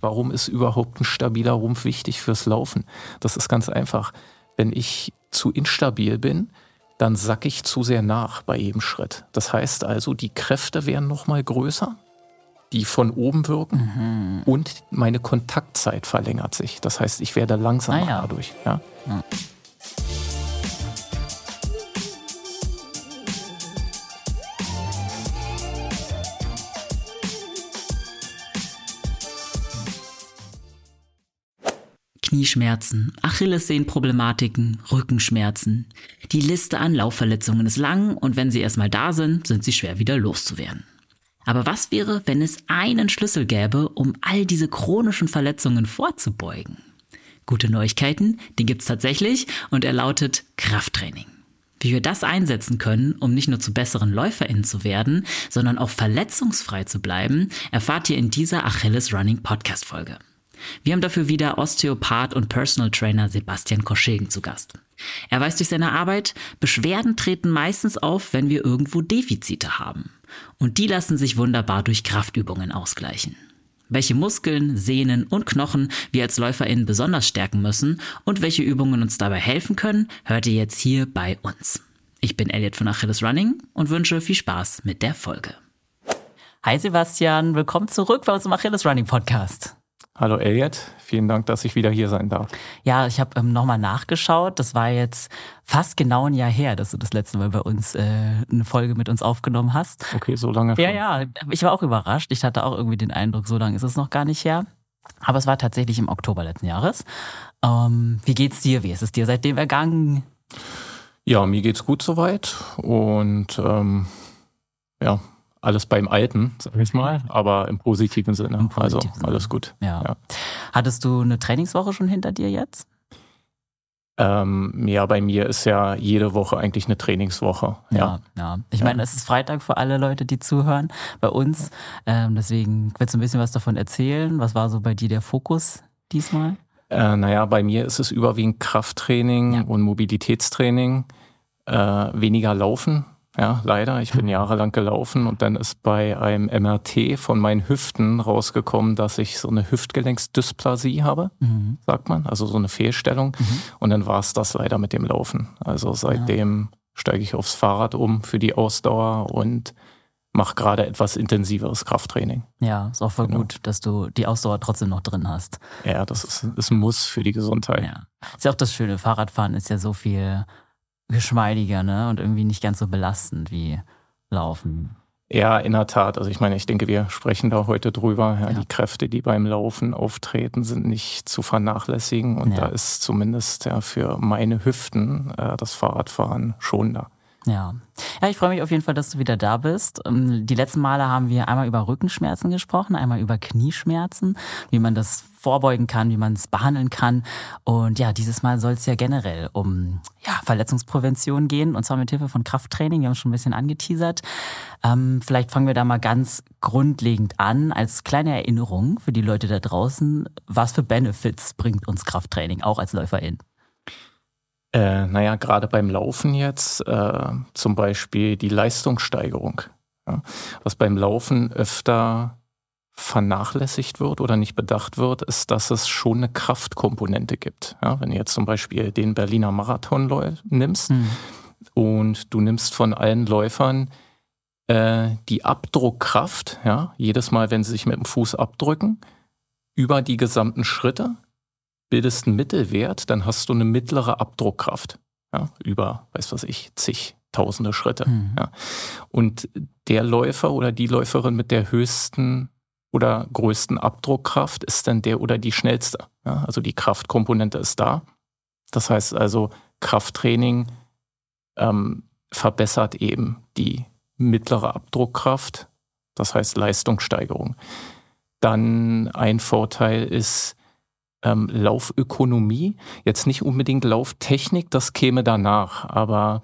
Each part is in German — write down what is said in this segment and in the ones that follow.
Warum ist überhaupt ein stabiler Rumpf wichtig fürs Laufen? Das ist ganz einfach. Wenn ich zu instabil bin, dann sack ich zu sehr nach bei jedem Schritt. Das heißt also, die Kräfte werden nochmal größer, die von oben wirken mhm. und meine Kontaktzeit verlängert sich. Das heißt, ich werde langsamer ah ja. dadurch. Ja? ja. Knieschmerzen, Achillessehnenproblematiken, Rückenschmerzen. Die Liste an Laufverletzungen ist lang und wenn sie erstmal da sind, sind sie schwer wieder loszuwerden. Aber was wäre, wenn es einen Schlüssel gäbe, um all diese chronischen Verletzungen vorzubeugen? Gute Neuigkeiten, den gibt's tatsächlich und er lautet Krafttraining. Wie wir das einsetzen können, um nicht nur zu besseren LäuferInnen zu werden, sondern auch verletzungsfrei zu bleiben, erfahrt ihr in dieser Achilles Running Podcast Folge. Wir haben dafür wieder Osteopath und Personal Trainer Sebastian Koschegen zu Gast. Er weiß durch seine Arbeit, Beschwerden treten meistens auf, wenn wir irgendwo Defizite haben. Und die lassen sich wunderbar durch Kraftübungen ausgleichen. Welche Muskeln, Sehnen und Knochen wir als LäuferInnen besonders stärken müssen und welche Übungen uns dabei helfen können, hört ihr jetzt hier bei uns. Ich bin Elliot von Achilles Running und wünsche viel Spaß mit der Folge. Hi Sebastian, willkommen zurück bei uns im Achilles Running Podcast. Hallo Elliot, vielen Dank, dass ich wieder hier sein darf. Ja, ich habe ähm, nochmal nachgeschaut. Das war jetzt fast genau ein Jahr her, dass du das letzte Mal bei uns äh, eine Folge mit uns aufgenommen hast. Okay, so lange schon. Ja, ja, ich war auch überrascht. Ich hatte auch irgendwie den Eindruck, so lange ist es noch gar nicht her. Aber es war tatsächlich im Oktober letzten Jahres. Ähm, wie geht's dir? Wie ist es dir seitdem ergangen? Ja, mir geht's gut soweit und ähm, ja, alles beim Alten, sag ich mal, aber im positiven Sinne. Im positiven also Sinne. alles gut. Ja. ja. Hattest du eine Trainingswoche schon hinter dir jetzt? Ähm, ja, bei mir ist ja jede Woche eigentlich eine Trainingswoche. Ja, ja. ja. Ich meine, es ist Freitag für alle Leute, die zuhören, bei uns. Ähm, deswegen willst du ein bisschen was davon erzählen. Was war so bei dir der Fokus diesmal? Äh, naja, bei mir ist es überwiegend Krafttraining und Mobilitätstraining. Äh, weniger Laufen, ja, leider. Ich bin jahrelang gelaufen und dann ist bei einem MRT von meinen Hüften rausgekommen, dass ich so eine Hüftgelenksdysplasie habe, mhm. sagt man, also so eine Fehlstellung. Mhm. Und dann war es das leider mit dem Laufen. Also seitdem ja. steige ich aufs Fahrrad um für die Ausdauer und mache gerade etwas intensiveres Krafttraining. Ja, ist auch voll genau. gut, dass du die Ausdauer trotzdem noch drin hast. Ja, das ist, ist ein Muss für die Gesundheit. Ja. Ist ja auch das Schöne, Fahrradfahren ist ja so viel geschmeidiger, ne? Und irgendwie nicht ganz so belastend wie Laufen. Ja, in der Tat. Also ich meine, ich denke, wir sprechen da heute drüber. Ja, ja. Die Kräfte, die beim Laufen auftreten, sind nicht zu vernachlässigen. Und ja. da ist zumindest ja für meine Hüften äh, das Fahrradfahren schon da. Ja. Ja, ich freue mich auf jeden Fall, dass du wieder da bist. Ähm, die letzten Male haben wir einmal über Rückenschmerzen gesprochen, einmal über Knieschmerzen, wie man das vorbeugen kann, wie man es behandeln kann. Und ja, dieses Mal soll es ja generell um ja, Verletzungsprävention gehen, und zwar mit Hilfe von Krafttraining. Wir haben schon ein bisschen angeteasert. Ähm, vielleicht fangen wir da mal ganz grundlegend an, als kleine Erinnerung für die Leute da draußen. Was für Benefits bringt uns Krafttraining, auch als LäuferIn? Äh, naja, gerade beim Laufen jetzt äh, zum Beispiel die Leistungssteigerung. Ja, was beim Laufen öfter vernachlässigt wird oder nicht bedacht wird, ist, dass es schon eine Kraftkomponente gibt. Ja, wenn du jetzt zum Beispiel den Berliner Marathon nimmst mhm. und du nimmst von allen Läufern äh, die Abdruckkraft, ja, jedes Mal, wenn sie sich mit dem Fuß abdrücken, über die gesamten Schritte, bildest einen Mittelwert, dann hast du eine mittlere Abdruckkraft. Ja, über, weiß was ich, zig tausende Schritte. Mhm. Ja. Und der Läufer oder die Läuferin mit der höchsten oder größten Abdruckkraft ist dann der oder die schnellste. Ja, also die Kraftkomponente ist da. Das heißt also, Krafttraining ähm, verbessert eben die mittlere Abdruckkraft, das heißt Leistungssteigerung. Dann ein Vorteil ist, ähm, Laufökonomie. Jetzt nicht unbedingt Lauftechnik, das käme danach, aber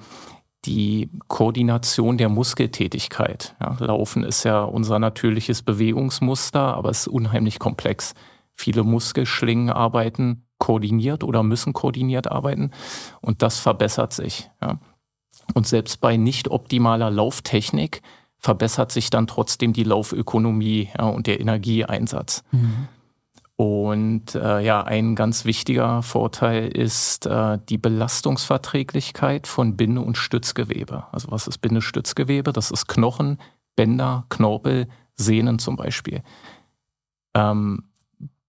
die Koordination der Muskeltätigkeit. Ja, Laufen ist ja unser natürliches Bewegungsmuster, aber es ist unheimlich komplex. Viele Muskelschlingen arbeiten koordiniert oder müssen koordiniert arbeiten und das verbessert sich. Ja. Und selbst bei nicht optimaler Lauftechnik verbessert sich dann trotzdem die Laufökonomie ja, und der Energieeinsatz. Mhm. Und äh, ja, ein ganz wichtiger Vorteil ist äh, die Belastungsverträglichkeit von Binde- und Stützgewebe. Also was ist Bindestützgewebe? Das ist Knochen, Bänder, Knorpel, Sehnen zum Beispiel. Ähm,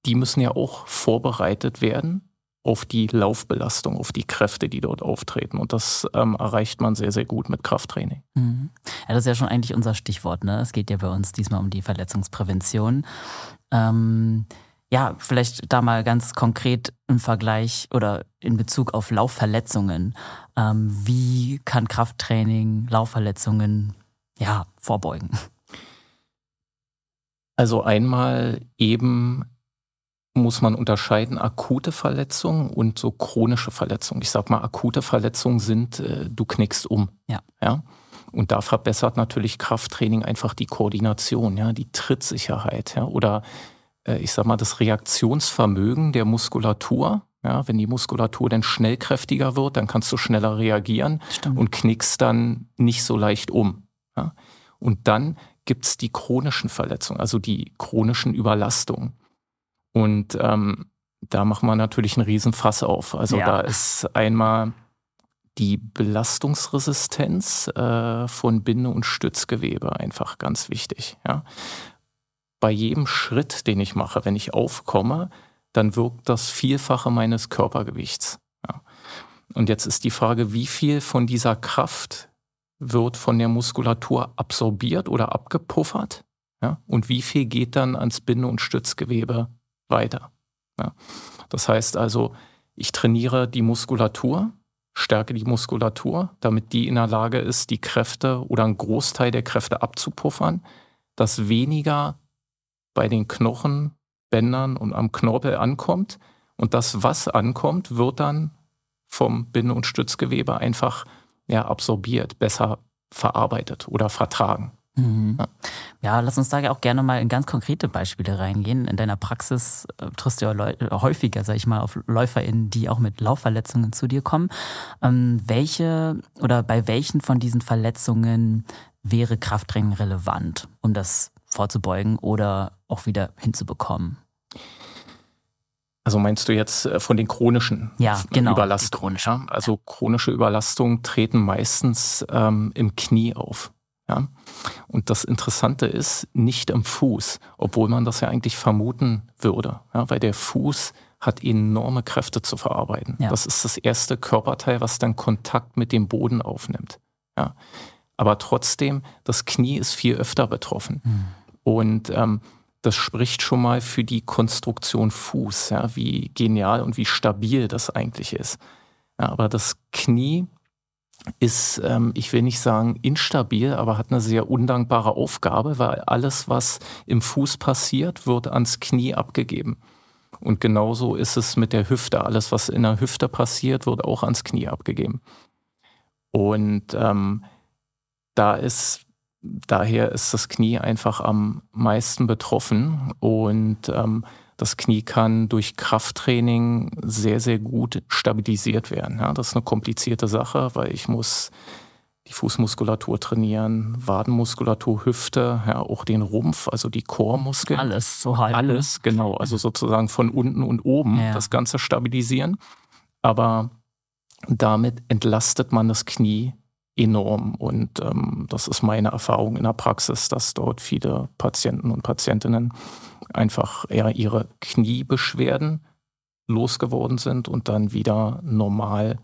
die müssen ja auch vorbereitet werden auf die Laufbelastung, auf die Kräfte, die dort auftreten. Und das ähm, erreicht man sehr, sehr gut mit Krafttraining. Mhm. Ja, das ist ja schon eigentlich unser Stichwort. Ne? Es geht ja bei uns diesmal um die Verletzungsprävention. Ähm, ja, vielleicht da mal ganz konkret im Vergleich oder in Bezug auf Laufverletzungen. Ähm, wie kann Krafttraining Laufverletzungen ja, vorbeugen? Also einmal eben muss man unterscheiden akute Verletzungen und so chronische Verletzungen. Ich sag mal, akute Verletzungen sind, äh, du knickst um. Ja. ja. Und da verbessert natürlich Krafttraining einfach die Koordination, ja, die Trittsicherheit, ja, oder ich sag mal, das Reaktionsvermögen der Muskulatur. Ja, wenn die Muskulatur dann schnellkräftiger wird, dann kannst du schneller reagieren Stimmt. und knickst dann nicht so leicht um. Ja. Und dann gibt's die chronischen Verletzungen, also die chronischen Überlastungen. Und ähm, da machen wir natürlich einen Riesenfass auf. Also Ja. da ist einmal die Belastungsresistenz äh, von Binde- und Stützgewebe einfach ganz wichtig. Ja. Bei jedem Schritt, den ich mache, wenn ich aufkomme, dann wirkt das Vielfache meines Körpergewichts. Ja. Und jetzt ist die Frage, wie viel von dieser Kraft wird von der Muskulatur absorbiert oder abgepuffert? Ja? Und wie viel geht dann ans Binde- und Stützgewebe weiter? Ja? Das heißt also, ich trainiere die Muskulatur, stärke die Muskulatur, damit die in der Lage ist, die Kräfte oder einen Großteil der Kräfte abzupuffern, dass weniger bei den Knochen, Bändern und am Knorpel ankommt. Und das, was ankommt, wird dann vom Binde- und Stützgewebe einfach ja, absorbiert, besser verarbeitet oder vertragen. Mhm. Ja. Ja, lass uns da ja auch gerne mal in ganz konkrete Beispiele reingehen. In deiner Praxis äh, triffst du ja Leu äh, häufiger, sag ich mal, auf LäuferInnen, die auch mit Laufverletzungen zu dir kommen. Ähm, welche oder bei welchen von diesen Verletzungen wäre Krafttraining relevant, um das vorzubeugen oder auch wieder hinzubekommen? Also meinst du jetzt äh, von den chronischen Ja, genau, Überlastungen? Ja? Also chronische Überlastungen treten meistens ähm, im Knie auf. Ja? Und das Interessante ist, nicht im Fuß, obwohl man das ja eigentlich vermuten würde, ja? weil der Fuß hat enorme Kräfte zu verarbeiten. Ja. Das ist das erste Körperteil, was dann Kontakt mit dem Boden aufnimmt. Ja? Aber trotzdem, das Knie ist viel öfter betroffen. Hm. Und ähm, das spricht schon mal für die Konstruktion Fuß, ja, wie genial und wie stabil das eigentlich ist. Ja, aber das Knie ist, ähm, ich will nicht sagen instabil, aber hat eine sehr undankbare Aufgabe, weil alles, was im Fuß passiert, wird ans Knie abgegeben. Und genauso ist es mit der Hüfte. Alles, was in der Hüfte passiert, wird auch ans Knie abgegeben. Und ähm, da ist daher ist das Knie einfach am meisten betroffen und ähm, das Knie kann durch Krafttraining sehr, sehr gut stabilisiert werden. Ja, das ist eine komplizierte Sache, weil ich muss die Fußmuskulatur trainieren, Wadenmuskulatur, Hüfte, ja, auch den Rumpf, also die Chormuskeln. Alles so halb. Alles, genau. Also sozusagen von unten und oben Ja. das Ganze stabilisieren. Aber damit entlastet man das Knie enorm. Und ähm, das ist meine Erfahrung in der Praxis, dass dort viele Patienten und Patientinnen einfach eher ihre Kniebeschwerden losgeworden sind und dann wieder normal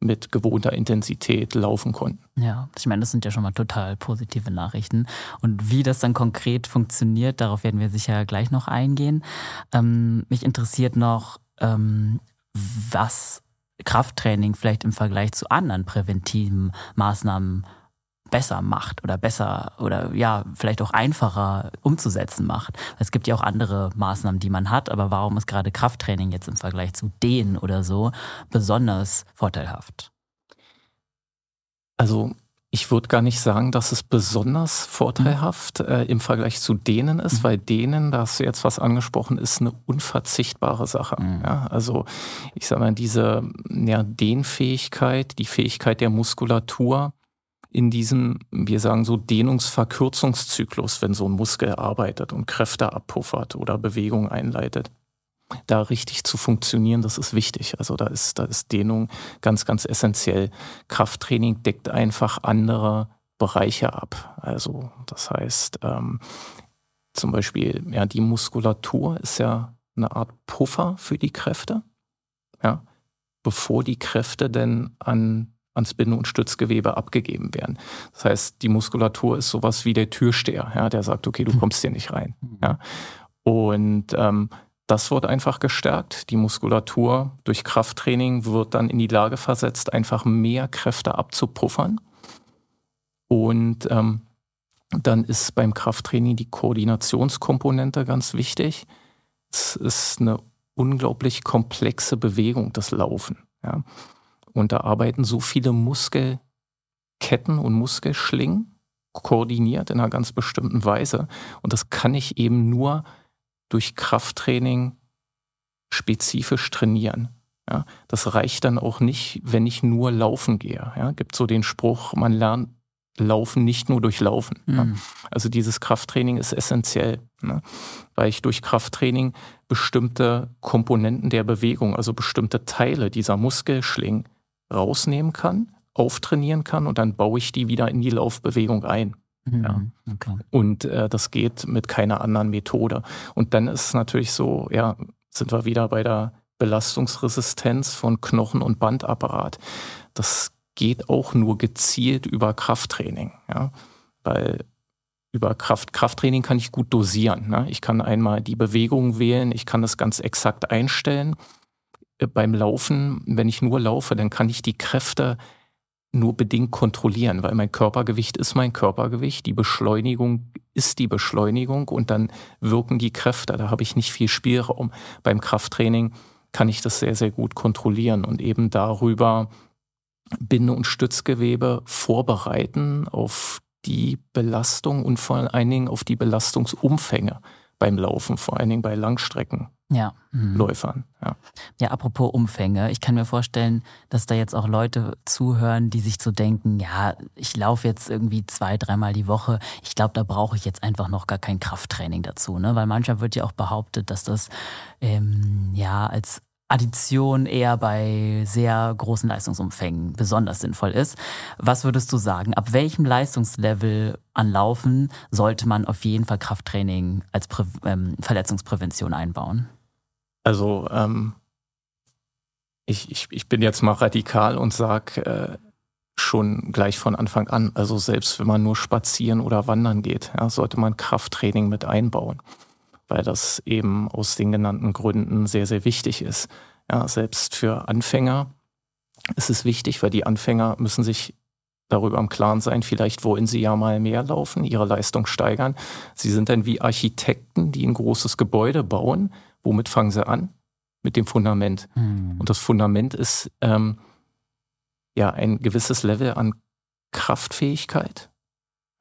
mit gewohnter Intensität laufen konnten. Ja, ich meine, das sind ja schon mal total positive Nachrichten. Und wie das dann konkret funktioniert, darauf werden wir sicher gleich noch eingehen. Ähm, mich interessiert noch, ähm, was Krafttraining vielleicht im Vergleich zu anderen präventiven Maßnahmen besser macht oder besser oder ja, vielleicht auch einfacher umzusetzen macht. Es gibt ja auch andere Maßnahmen, die man hat, aber warum ist gerade Krafttraining jetzt im Vergleich zu denen oder so besonders vorteilhaft? Also ich würde gar nicht sagen, dass es besonders vorteilhaft äh, im Vergleich zu denen ist, Mhm. weil denen, da hast du jetzt was angesprochen, ist eine unverzichtbare Sache. Mhm. Ja, also ich sage mal, diese ja, Dehnfähigkeit, die Fähigkeit der Muskulatur in diesem, wir sagen so, Dehnungsverkürzungszyklus, wenn so ein Muskel arbeitet und Kräfte abpuffert oder Bewegung einleitet. Da richtig zu funktionieren, das ist wichtig. Also da ist, da ist Dehnung ganz, ganz essentiell. Krafttraining deckt einfach andere Bereiche ab. Also das heißt, ähm, zum Beispiel, ja, die Muskulatur ist ja eine Art Puffer für die Kräfte, ja, bevor die Kräfte denn an, ans Binde- und Stützgewebe abgegeben werden. Das heißt, die Muskulatur ist sowas wie der Türsteher, ja, der sagt, okay, du hm. kommst hier nicht rein. Hm. Ja. Und ähm, das wird einfach gestärkt. Die Muskulatur durch Krafttraining wird dann in die Lage versetzt, einfach mehr Kräfte abzupuffern. Und ähm, dann ist beim Krafttraining die Koordinationskomponente ganz wichtig. Es ist eine unglaublich komplexe Bewegung, das Laufen. Ja. Und da arbeiten so viele Muskelketten und Muskelschlingen koordiniert in einer ganz bestimmten Weise. Und das kann ich eben nur durch Krafttraining spezifisch trainieren. Ja, das reicht dann auch nicht, wenn ich nur laufen gehe. Ja, gibt so den Spruch, man lernt Laufen nicht nur durch Laufen. Mhm. Ja. Also dieses Krafttraining ist essentiell, ne? weil ich durch Krafttraining bestimmte Komponenten der Bewegung, also bestimmte Teile dieser Muskelschlingen rausnehmen kann, auftrainieren kann und dann baue ich die wieder in die Laufbewegung ein. Mhm. Ja. Okay. Und äh, das geht mit keiner anderen Methode. Und dann ist es natürlich so, ja, sind wir wieder bei der Belastungsresistenz von Knochen- und Bandapparat. Das geht auch nur gezielt über Krafttraining. Ja? Weil über Kraft, Krafttraining kann ich gut dosieren. Ne? Ich kann einmal die Bewegung wählen, ich kann das ganz exakt einstellen. Äh, beim Laufen, wenn ich nur laufe, dann kann ich die Kräfte nur bedingt kontrollieren, weil mein Körpergewicht ist mein Körpergewicht, die Beschleunigung ist die Beschleunigung und dann wirken die Kräfte. Da habe ich nicht viel Spielraum. Beim Krafttraining kann ich das sehr, sehr gut kontrollieren und eben darüber Binde- und Stützgewebe vorbereiten auf die Belastung und vor allen Dingen auf die Belastungsumfänge beim Laufen, vor allen Dingen bei Langstreckenläufern. Ja. Ja. ja, apropos Umfänge, ich kann mir vorstellen, dass da jetzt auch Leute zuhören, die sich so denken, ja, ich laufe jetzt irgendwie zwei, dreimal die Woche. Ich glaube, da brauche ich jetzt einfach noch gar kein Krafttraining dazu, ne? Weil manchmal wird ja auch behauptet, dass das ähm, ja als Addition eher bei sehr großen Leistungsumfängen besonders sinnvoll ist. Was würdest du sagen? Ab welchem Leistungslevel an Laufen sollte man auf jeden Fall Krafttraining als Prä ähm, Verletzungsprävention einbauen? Also ähm, ich, ich, ich bin jetzt mal radikal und sage äh, schon gleich von Anfang an, also selbst wenn man nur spazieren oder wandern geht, ja, sollte man Krafttraining mit einbauen weil das eben aus den genannten Gründen sehr, sehr wichtig ist. Ja, selbst für Anfänger ist es wichtig, weil die Anfänger müssen sich darüber im Klaren sein, vielleicht wollen sie ja mal mehr laufen, ihre Leistung steigern. Sie sind dann wie Architekten, die ein großes Gebäude bauen. Womit fangen sie an? Mit dem Fundament. Hm. Und das Fundament ist ähm, ja ein gewisses Level an Kraftfähigkeit,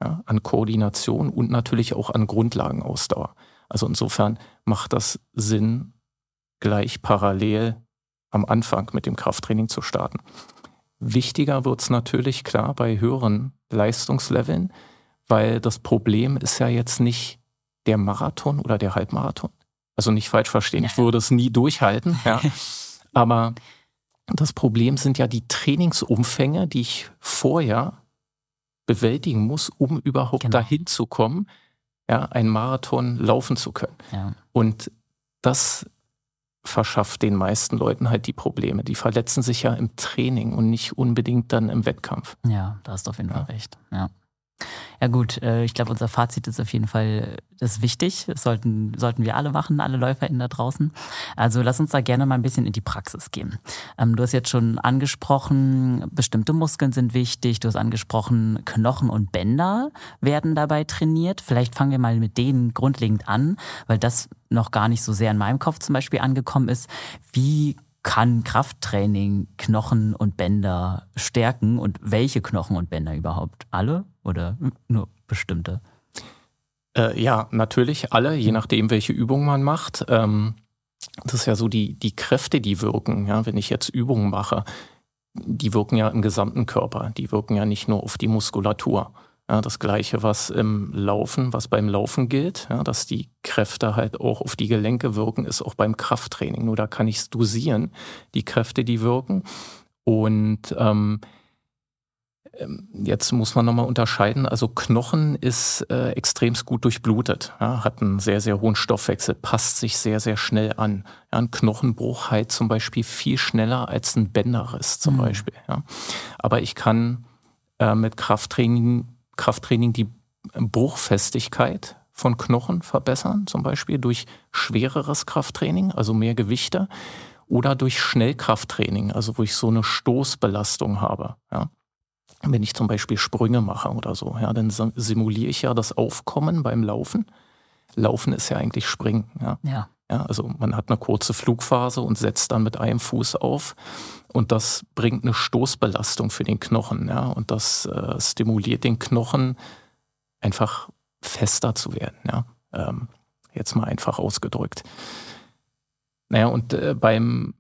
ja, an Koordination und natürlich auch an Grundlagenausdauer. Also insofern macht das Sinn, gleich parallel am Anfang mit dem Krafttraining zu starten. Wichtiger wird es natürlich klar bei höheren Leistungsleveln, weil das Problem ist ja jetzt nicht der Marathon oder der Halbmarathon. Also nicht falsch verstehen, ich würde es nie durchhalten, ja. Aber das Problem sind ja die Trainingsumfänge, die ich vorher bewältigen muss, um überhaupt genau. dahin zu kommen, ja, einen Marathon laufen zu können. Ja. Und das verschafft den meisten Leuten halt die Probleme. Die verletzen sich ja im Training und nicht unbedingt dann im Wettkampf. Ja, da hast du auf jeden Fall recht. Ja. Ja gut, äh, ich glaube, unser Fazit ist auf jeden Fall, das ist wichtig. Das sollten, sollten wir alle machen, alle LäuferInnen da draußen. Also lass uns da gerne mal ein bisschen in die Praxis gehen. Ähm, du hast jetzt schon angesprochen, bestimmte Muskeln sind wichtig. Du hast angesprochen, Knochen und Bänder werden dabei trainiert. Vielleicht fangen wir mal mit denen grundlegend an, weil das noch gar nicht so sehr in meinem Kopf zum Beispiel angekommen ist. Wie kann Krafttraining Knochen und Bänder stärken und welche Knochen und Bänder überhaupt? Alle oder nur bestimmte? Äh, ja, natürlich alle, je nachdem, welche Übung man macht. Ähm, das ist ja so die, die Kräfte, die wirken. Ja, wenn ich jetzt Übungen mache, die wirken ja im gesamten Körper. Die wirken ja nicht nur auf die Muskulatur. Ja, das gleiche, was im Laufen, was beim Laufen gilt, ja, dass die Kräfte halt auch auf die Gelenke wirken, ist auch beim Krafttraining. Nur da kann ich es dosieren, die Kräfte, die wirken. Und ähm, ähm Jetzt muss man nochmal unterscheiden. Also Knochen ist äh, extremst gut durchblutet, ja, hat einen sehr, sehr hohen Stoffwechsel, passt sich sehr, sehr schnell an. Ja, ein Knochenbruch heilt zum Beispiel viel schneller als ein Bänderriss zum mhm. Beispiel. Ja. Aber ich kann äh, mit Krafttraining Krafttraining die Bruchfestigkeit von Knochen verbessern, zum Beispiel durch schwereres Krafttraining, also mehr Gewichte, oder durch Schnellkrafttraining, also wo ich so eine Stoßbelastung habe. Ja. Wenn ich zum Beispiel Sprünge mache oder so, ja, dann simuliere ich ja das Aufkommen beim Laufen. Laufen ist ja eigentlich Springen. Ja. ja. Ja, also man hat eine kurze Flugphase und setzt dann mit einem Fuß auf und das bringt eine Stoßbelastung für den Knochen. Ja, und das äh, stimuliert den Knochen einfach fester zu werden. Ja, ähm, jetzt mal einfach ausgedrückt. Naja, und äh, beim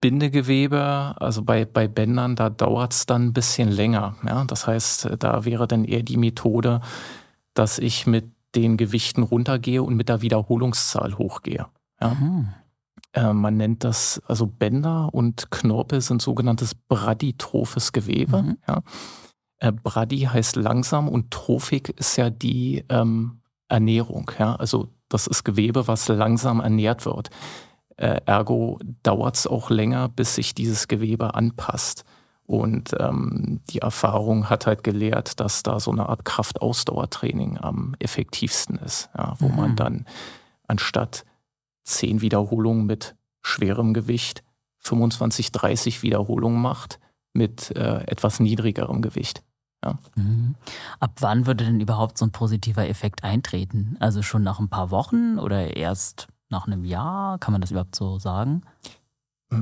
Bindegewebe, also bei, bei Bändern, da dauert es dann ein bisschen länger. Ja, das heißt, da wäre dann eher die Methode, dass ich mit den Gewichten runtergehe und mit der Wiederholungszahl hochgehe. Ja. Äh, man nennt das, also Bänder und Knorpel sind sogenanntes braditrophes Gewebe. Mhm. Ja. Äh, Brady heißt langsam und trophik ist ja die ähm, Ernährung. Ja. Also das ist Gewebe, was langsam ernährt wird. Äh, ergo dauert es auch länger, bis sich dieses Gewebe anpasst. Und ähm, die Erfahrung hat halt gelehrt, dass da so eine Art Kraftausdauertraining am effektivsten ist, ja, wo mhm. man dann anstatt zehn Wiederholungen mit schwerem Gewicht, 25, 30 Wiederholungen macht mit äh, etwas niedrigerem Gewicht. Ja. Mhm. Ab wann würde denn überhaupt so ein positiver Effekt eintreten? Also schon nach ein paar Wochen oder erst nach einem Jahr? Kann man das überhaupt so sagen?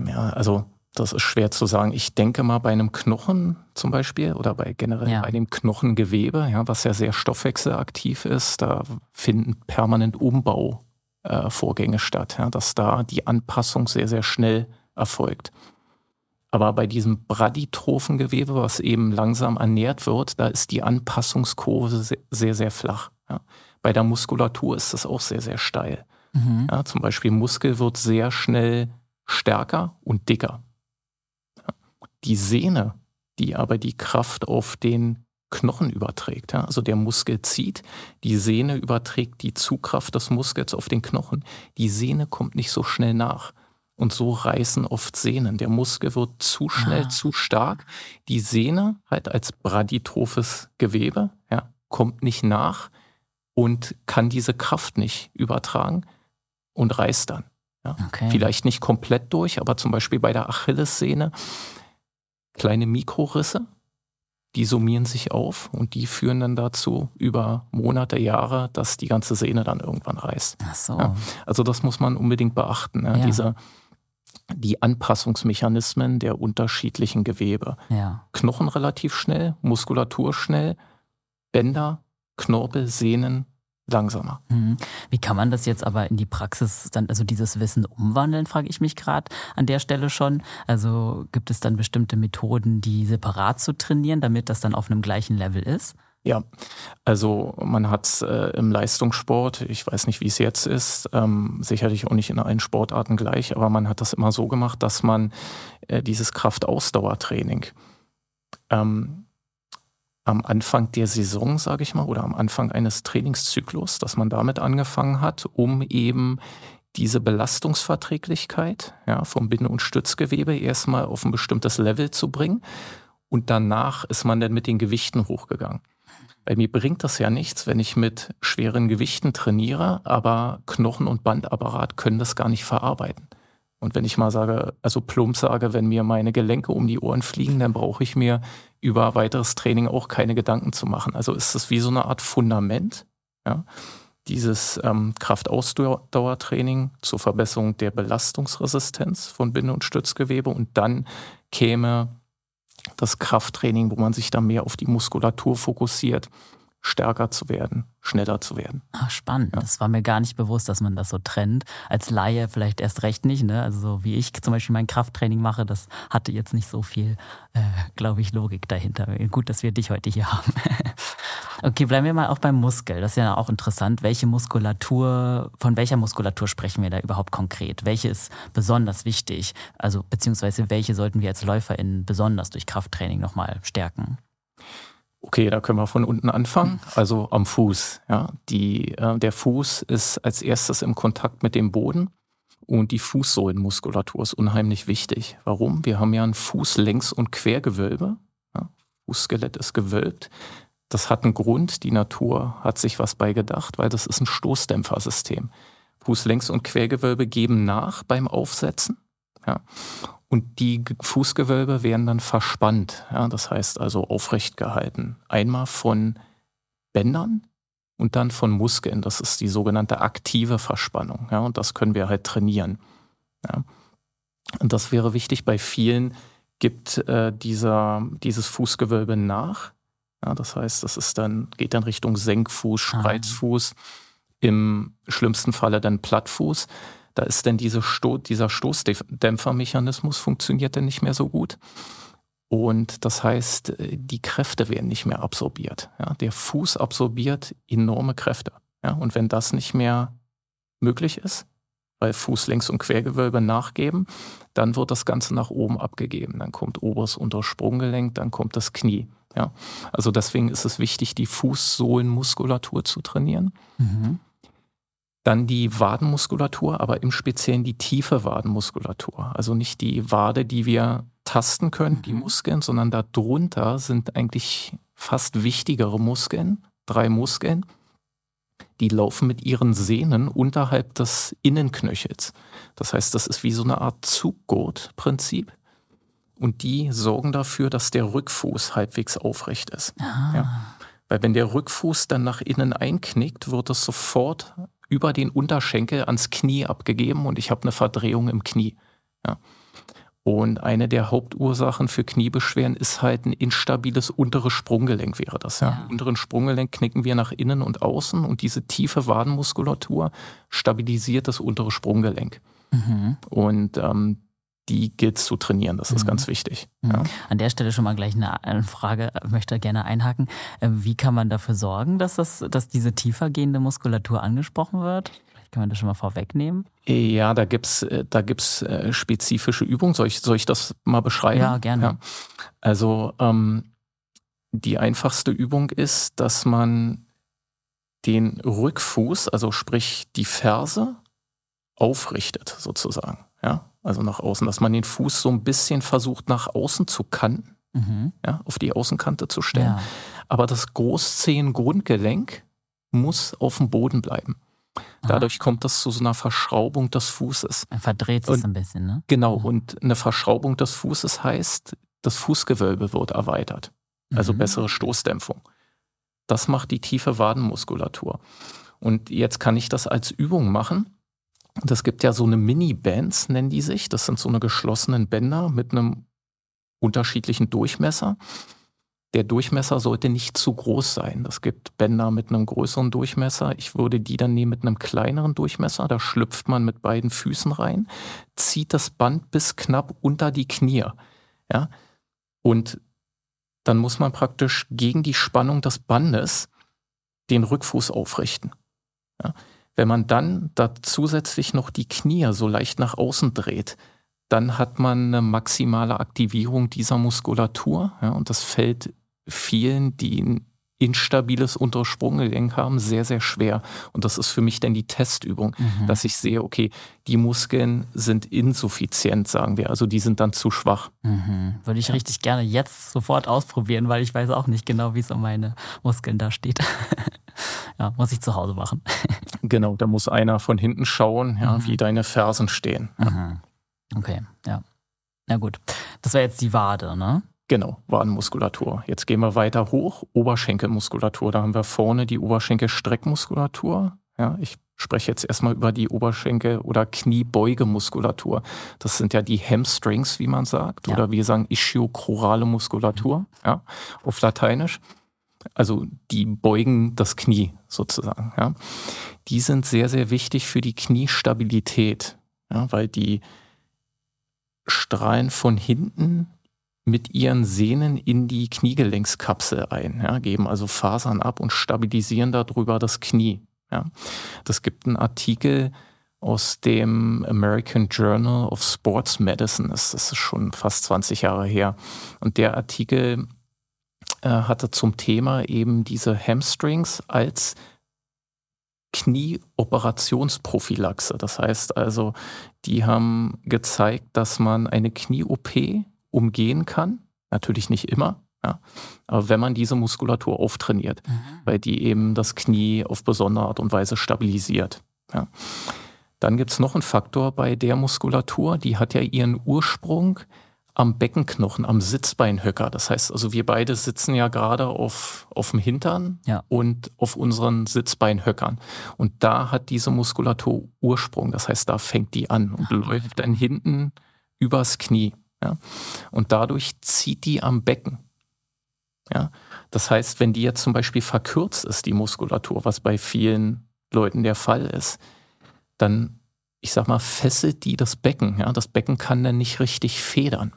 Ja, also das ist schwer zu sagen. Ich denke mal bei einem Knochen zum Beispiel oder bei generell ja. bei dem Knochengewebe, ja, was ja sehr stoffwechselaktiv ist, da finden permanent Umbau äh, Vorgänge statt, ja, dass da die Anpassung sehr, sehr schnell erfolgt. Aber bei diesem braditrophen Gewebe, was eben langsam ernährt wird, da ist die Anpassungskurve sehr, sehr flach. Ja. Bei der Muskulatur ist das auch sehr, sehr steil. Mhm. Ja, zum Beispiel Muskel wird sehr schnell stärker und dicker. Die Sehne, die aber die Kraft auf den Knochen überträgt. Ja? Also der Muskel zieht, die Sehne überträgt die Zugkraft des Muskels auf den Knochen. Die Sehne kommt nicht so schnell nach. Und so reißen oft Sehnen. Der Muskel wird zu schnell, ah. zu stark. Die Sehne, halt als braditrophes Gewebe, ja, kommt nicht nach und kann diese Kraft nicht übertragen und reißt dann. Ja. Okay. Vielleicht nicht komplett durch, aber zum Beispiel bei der Achillessehne kleine Mikrorisse, die summieren sich auf und die führen dann dazu über Monate, Jahre, dass die ganze Sehne dann irgendwann reißt. Ach so. Ja, also das muss man unbedingt beachten. Ja, ja. Diese, die Anpassungsmechanismen der unterschiedlichen Gewebe. Knochen relativ schnell, Muskulatur schnell, Bänder, Knorpel, Sehnen langsamer. Mhm. Wie kann man das jetzt aber in die Praxis dann, also dieses Wissen umwandeln, frage ich mich gerade an der Stelle schon. Also gibt es dann bestimmte Methoden, die separat zu trainieren, damit das dann auf einem gleichen Level ist? Ja, also man hat äh, im Leistungssport, ich weiß nicht, wie es jetzt ist, ähm, sicherlich auch nicht in allen Sportarten gleich, aber man hat das immer so gemacht, dass man äh, dieses Kraftausdauertraining ähm, am Anfang der Saison, sage ich mal, oder am Anfang eines Trainingszyklus, dass man damit angefangen hat, um eben diese Belastungsverträglichkeit ja, vom Binde- und Stützgewebe erstmal auf ein bestimmtes Level zu bringen. Und danach ist man dann mit den Gewichten hochgegangen. Bei mir bringt das ja nichts, wenn ich mit schweren Gewichten trainiere, aber Knochen und Bandapparat können das gar nicht verarbeiten. Und wenn ich mal sage, also plump sage, wenn mir meine Gelenke um die Ohren fliegen, dann brauche ich mir über weiteres Training auch keine Gedanken zu machen. Also ist es wie so eine Art Fundament, ja, dieses ähm, Kraftausdauertraining zur Verbesserung der Belastungsresistenz von Binde- und Stützgewebe und dann käme das Krafttraining, wo man sich da mehr auf die Muskulatur fokussiert, stärker zu werden, schneller zu werden. Ach, spannend. Ja. Das war mir gar nicht bewusst, dass man das so trennt. Als Laie vielleicht erst recht nicht. Ne? Also so wie ich zum Beispiel mein Krafttraining mache, das hatte jetzt nicht so viel, äh, glaube ich, Logik dahinter. Gut, dass wir dich heute hier haben. okay, bleiben wir mal auch beim Muskel. Das ist ja auch interessant. Welche Muskulatur, von welcher Muskulatur sprechen wir da überhaupt konkret? Welche ist besonders wichtig? Also beziehungsweise welche sollten wir als LäuferInnen besonders durch Krafttraining nochmal stärken? Okay, da können wir von unten anfangen. Also am Fuß. Ja, die, äh, der Fuß ist als erstes im Kontakt mit dem Boden und die Fußsohlenmuskulatur ist unheimlich wichtig. Warum? Wir haben ja ein Fußlängs- und Quergewölbe. Ja, Fußskelett ist gewölbt. Das hat einen Grund. Die Natur hat sich was bei gedacht, weil das ist ein Stoßdämpfersystem. Fußlängs- und Quergewölbe geben nach beim Aufsetzen. Ja. Und die Fußgewölbe werden dann verspannt. Ja, das heißt also aufrecht gehalten. Einmal von Bändern und dann von Muskeln. Das ist die sogenannte aktive Verspannung. Ja, und das können wir halt trainieren. Ja. Und das wäre wichtig bei vielen, gibt äh, dieser, dieses Fußgewölbe nach. Ja, das heißt, das ist dann, geht dann Richtung Senkfuß, ah. Spreizfuß, im schlimmsten Falle dann Plattfuß. Da ist denn diese Sto dieser Stoßdämpfermechanismus funktioniert dann nicht mehr so gut. Und das heißt, die Kräfte werden nicht mehr absorbiert. Ja, der Fuß absorbiert enorme Kräfte. Ja, und wenn das nicht mehr möglich ist, weil Fußlängs- und Quergewölbe nachgeben, dann wird das Ganze nach oben abgegeben. Dann kommt oberes unteres Sprunggelenk, dann kommt das Knie. Ja, also deswegen ist es wichtig, die Fußsohlenmuskulatur zu trainieren. Mhm. Dann die Wadenmuskulatur, aber im Speziellen die tiefe Wadenmuskulatur. Also nicht die Wade, die wir tasten können, die mhm. Muskeln, sondern darunter sind eigentlich fast wichtigere Muskeln, drei Muskeln. Die laufen mit ihren Sehnen unterhalb des Innenknöchels. Das heißt, das ist wie so eine Art Zuggurt-Prinzip. Und die sorgen dafür, dass der Rückfuß halbwegs aufrecht ist. Ah. Ja. Weil wenn der Rückfuß dann nach innen einknickt, wird es sofort über den Unterschenkel ans Knie abgegeben und ich habe eine Verdrehung im Knie. Ja. Und eine der Hauptursachen für Kniebeschwerden ist halt ein instabiles unteres Sprunggelenk wäre das. Ja. Im unteren Sprunggelenk knicken wir nach innen und außen und diese tiefe Wadenmuskulatur stabilisiert das untere Sprunggelenk. Mhm. Und ähm, die gilt zu trainieren. Das ist mhm. ganz wichtig. Mhm. Ja. An der Stelle schon mal gleich eine Frage, möchte gerne einhaken. Äh, wie kann man dafür sorgen, dass, das, dass diese tiefer gehende Muskulatur angesprochen wird? Vielleicht kann man das schon mal vorwegnehmen. Ja, da gibt es äh, da gibt's äh, spezifische Übungen. Soll ich, soll ich das mal beschreiben? Ja, gerne. Ja. Also ähm, die einfachste Übung ist, dass man den Rückfuß, also sprich die Ferse, aufrichtet sozusagen. Ja, also nach außen, dass man den Fuß so ein bisschen versucht nach außen zu kanten, mhm. ja, auf die Außenkante zu stellen. Ja. Aber das Großzehengrundgelenk muss auf dem Boden bleiben. Dadurch Aha. kommt das zu so einer Verschraubung des Fußes. Er verdreht sich ein bisschen, ne? Genau, ja. und eine Verschraubung des Fußes heißt, das Fußgewölbe wird erweitert. Also mhm. bessere Stoßdämpfung. Das macht die tiefe Wadenmuskulatur. Und jetzt kann ich das als Übung machen es gibt ja so eine Mini-Bands, nennen die sich. Das sind so eine geschlossenen Bänder mit einem unterschiedlichen Durchmesser. Der Durchmesser sollte nicht zu groß sein. Es gibt Bänder mit einem größeren Durchmesser. Ich würde die dann nehmen mit einem kleineren Durchmesser. Da schlüpft man mit beiden Füßen rein, zieht das Band bis knapp unter die Knie. Ja? Und dann muss man praktisch gegen die Spannung des Bandes den Rückfuß aufrichten. Ja? Wenn man dann da zusätzlich noch die Knie so leicht nach außen dreht, dann hat man eine maximale Aktivierung dieser Muskulatur. Ja, und das fällt vielen, die instabiles Untersprunggelenk haben, sehr, sehr schwer. Und das ist für mich dann die Testübung, mhm. dass ich sehe, okay, die Muskeln sind insuffizient, sagen wir. Also die sind dann zu schwach. Mhm. Würde ich richtig gerne jetzt sofort ausprobieren, weil ich weiß auch nicht genau, wie es um meine Muskeln da steht. ja, muss ich zu Hause machen. genau, da muss einer von hinten schauen, ja, mhm. wie deine Fersen stehen. Ja. Mhm. Okay, ja. Na gut. Das wäre jetzt die Wade, ne? Genau, Wadenmuskulatur. Jetzt gehen wir weiter hoch, Oberschenkelmuskulatur. Da haben wir vorne die Oberschenkelstreckmuskulatur. Ja, ich spreche jetzt erstmal über die Oberschenkel- oder Kniebeugemuskulatur. Das sind ja die Hamstrings, wie man sagt. Ja. Oder wir sagen ischiochorale Muskulatur, ja, auf Lateinisch. also die beugen das Knie sozusagen. Ja. Die sind sehr, sehr wichtig für die Kniestabilität, ja, weil die strahlen von hinten mit ihren Sehnen in die Kniegelenkskapsel ein, ja, geben also Fasern ab und stabilisieren darüber das Knie. Ja. Das gibt einen Artikel aus dem American Journal of Sports Medicine, das, ist schon fast 20 Jahre her. Und der Artikel äh, hatte zum Thema eben diese Hamstrings als Knieoperationsprophylaxe. Das heißt also, die haben gezeigt, dass man eine Knie-OP umgehen kann. Natürlich nicht immer, ja. aber wenn man diese Muskulatur auftrainiert, mhm. weil die eben das Knie auf besondere Art und Weise stabilisiert. Ja. Dann gibt es noch einen Faktor bei der Muskulatur, die hat ja ihren Ursprung am Beckenknochen, am Sitzbeinhöcker. Das heißt also, wir beide sitzen ja gerade auf, auf dem Hintern ja. und auf unseren Sitzbeinhöckern. Und da hat diese Muskulatur Ursprung. Das heißt, da fängt die an und Ach, läuft dann hinten übers Knie. Ja? Und dadurch zieht die am Becken. Ja? Das heißt, wenn die jetzt zum Beispiel verkürzt ist, die Muskulatur, was bei vielen Leuten der Fall ist, dann, ich sag mal, fesselt die das Becken. Ja? Das Becken kann dann nicht richtig federn.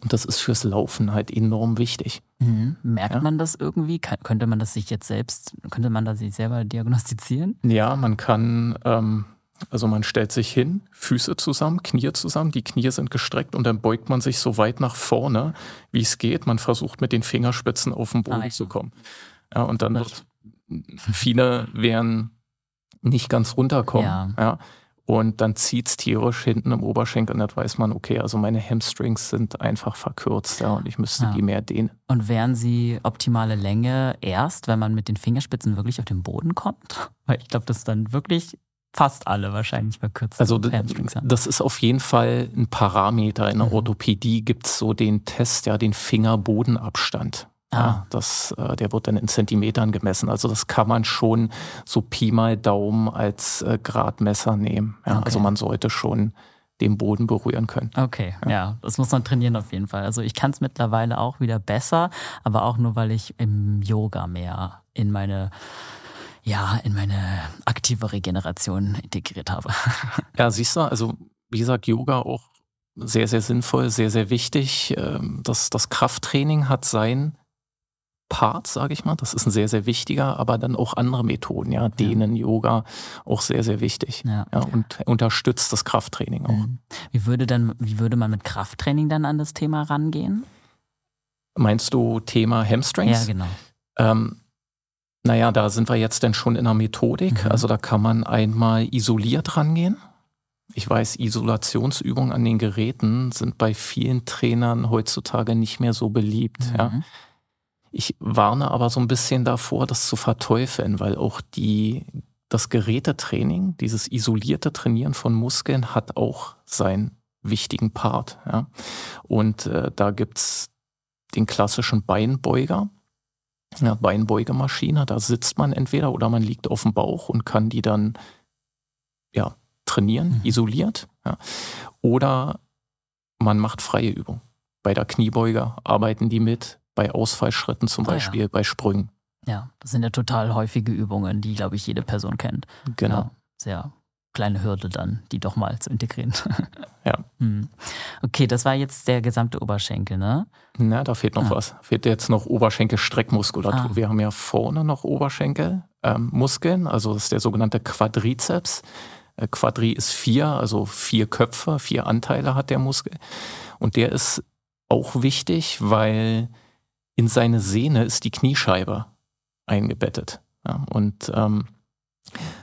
Und das ist fürs Laufen halt enorm wichtig. Mhm. Merkt ja? man das irgendwie? Kann, könnte man das sich jetzt selbst, könnte man das sich selber diagnostizieren? Ja, man kann, ähm, also man stellt sich hin, Füße zusammen, Knie zusammen, die Knie sind gestreckt und dann beugt man sich so weit nach vorne, wie es geht. Man versucht mit den Fingerspitzen auf den Boden ah, zu kommen. Ja, und dann wird, viele werden nicht ganz runterkommen. Ja. ja. Und dann zieht es tierisch hinten im Oberschenkel und dann weiß man, okay, also meine Hamstrings sind einfach verkürzt ja, und ich müsste ja. die mehr dehnen. Und wären sie optimale Länge erst, wenn man mit den Fingerspitzen wirklich auf den Boden kommt? Weil ich glaube, das ist dann wirklich fast alle wahrscheinlich verkürzt. Also das ist auf jeden Fall ein Parameter. In der mhm. Orthopädie gibt es so den Test, ja, den Fingerbodenabstand. Ah. Ja, das, äh, der wird dann in Zentimetern gemessen. Also das kann man schon so Pi mal Daumen als äh, Gradmesser nehmen. Ja, okay. Also man sollte schon den Boden berühren können. Okay, ja. ja, das muss man trainieren auf jeden Fall. Also ich kann es mittlerweile auch wieder besser, aber auch nur, weil ich im Yoga mehr in meine ja, in meine aktive Regeneration integriert habe. Ja, siehst du, also wie gesagt, Yoga auch sehr, sehr sinnvoll, sehr, sehr wichtig. Ähm, das, das Krafttraining hat sein Part, sage ich mal. Das ist ein sehr, sehr wichtiger, aber dann auch andere Methoden, ja, Dehnen, ja. Yoga, auch sehr, sehr wichtig. Ja. ja. und unterstützt das Krafttraining auch. Mhm. Wie würde dann, wie würde man mit Krafttraining dann an das Thema rangehen? Meinst du Thema Hamstrings? Ja, genau. Ähm, naja, da sind wir jetzt dann schon in der Methodik. Mhm. Also da kann man einmal isoliert rangehen. Ich weiß, Isolationsübungen an den Geräten sind bei vielen Trainern heutzutage nicht mehr so beliebt. Mhm. Ja. Ich warne aber so ein bisschen davor, das zu verteufeln, weil auch die, das Gerätetraining, dieses isolierte Trainieren von Muskeln hat auch seinen wichtigen Part. Ja. Und äh, da gibt's den klassischen Beinbeuger, Beinbeugemaschine. Da sitzt man entweder oder man liegt auf dem Bauch und kann die dann ja, trainieren, mhm. isoliert. Ja. Oder man macht freie Übung. Bei der Kniebeuger arbeiten die mit, bei Ausfallschritten zum ah, Beispiel, ja. bei Sprüngen. Ja, das sind ja total häufige Übungen, die, glaube ich, jede Person kennt. Genau. Ja, sehr kleine Hürde dann, die doch mal zu integrieren. ja. Hm. Okay, das war jetzt der gesamte Oberschenkel, ne? Na, da fehlt noch ah. was. Fehlt jetzt noch Oberschenkel-Streckmuskulatur. Ah. Wir haben ja vorne noch Oberschenkelmuskeln, ähm, also das ist der sogenannte Quadrizeps. Äh, Quadri ist vier, also vier Köpfe, vier Anteile hat der Muskel. Und der ist auch wichtig, weil in seine Sehne ist die Kniescheibe eingebettet. Ja, und ähm,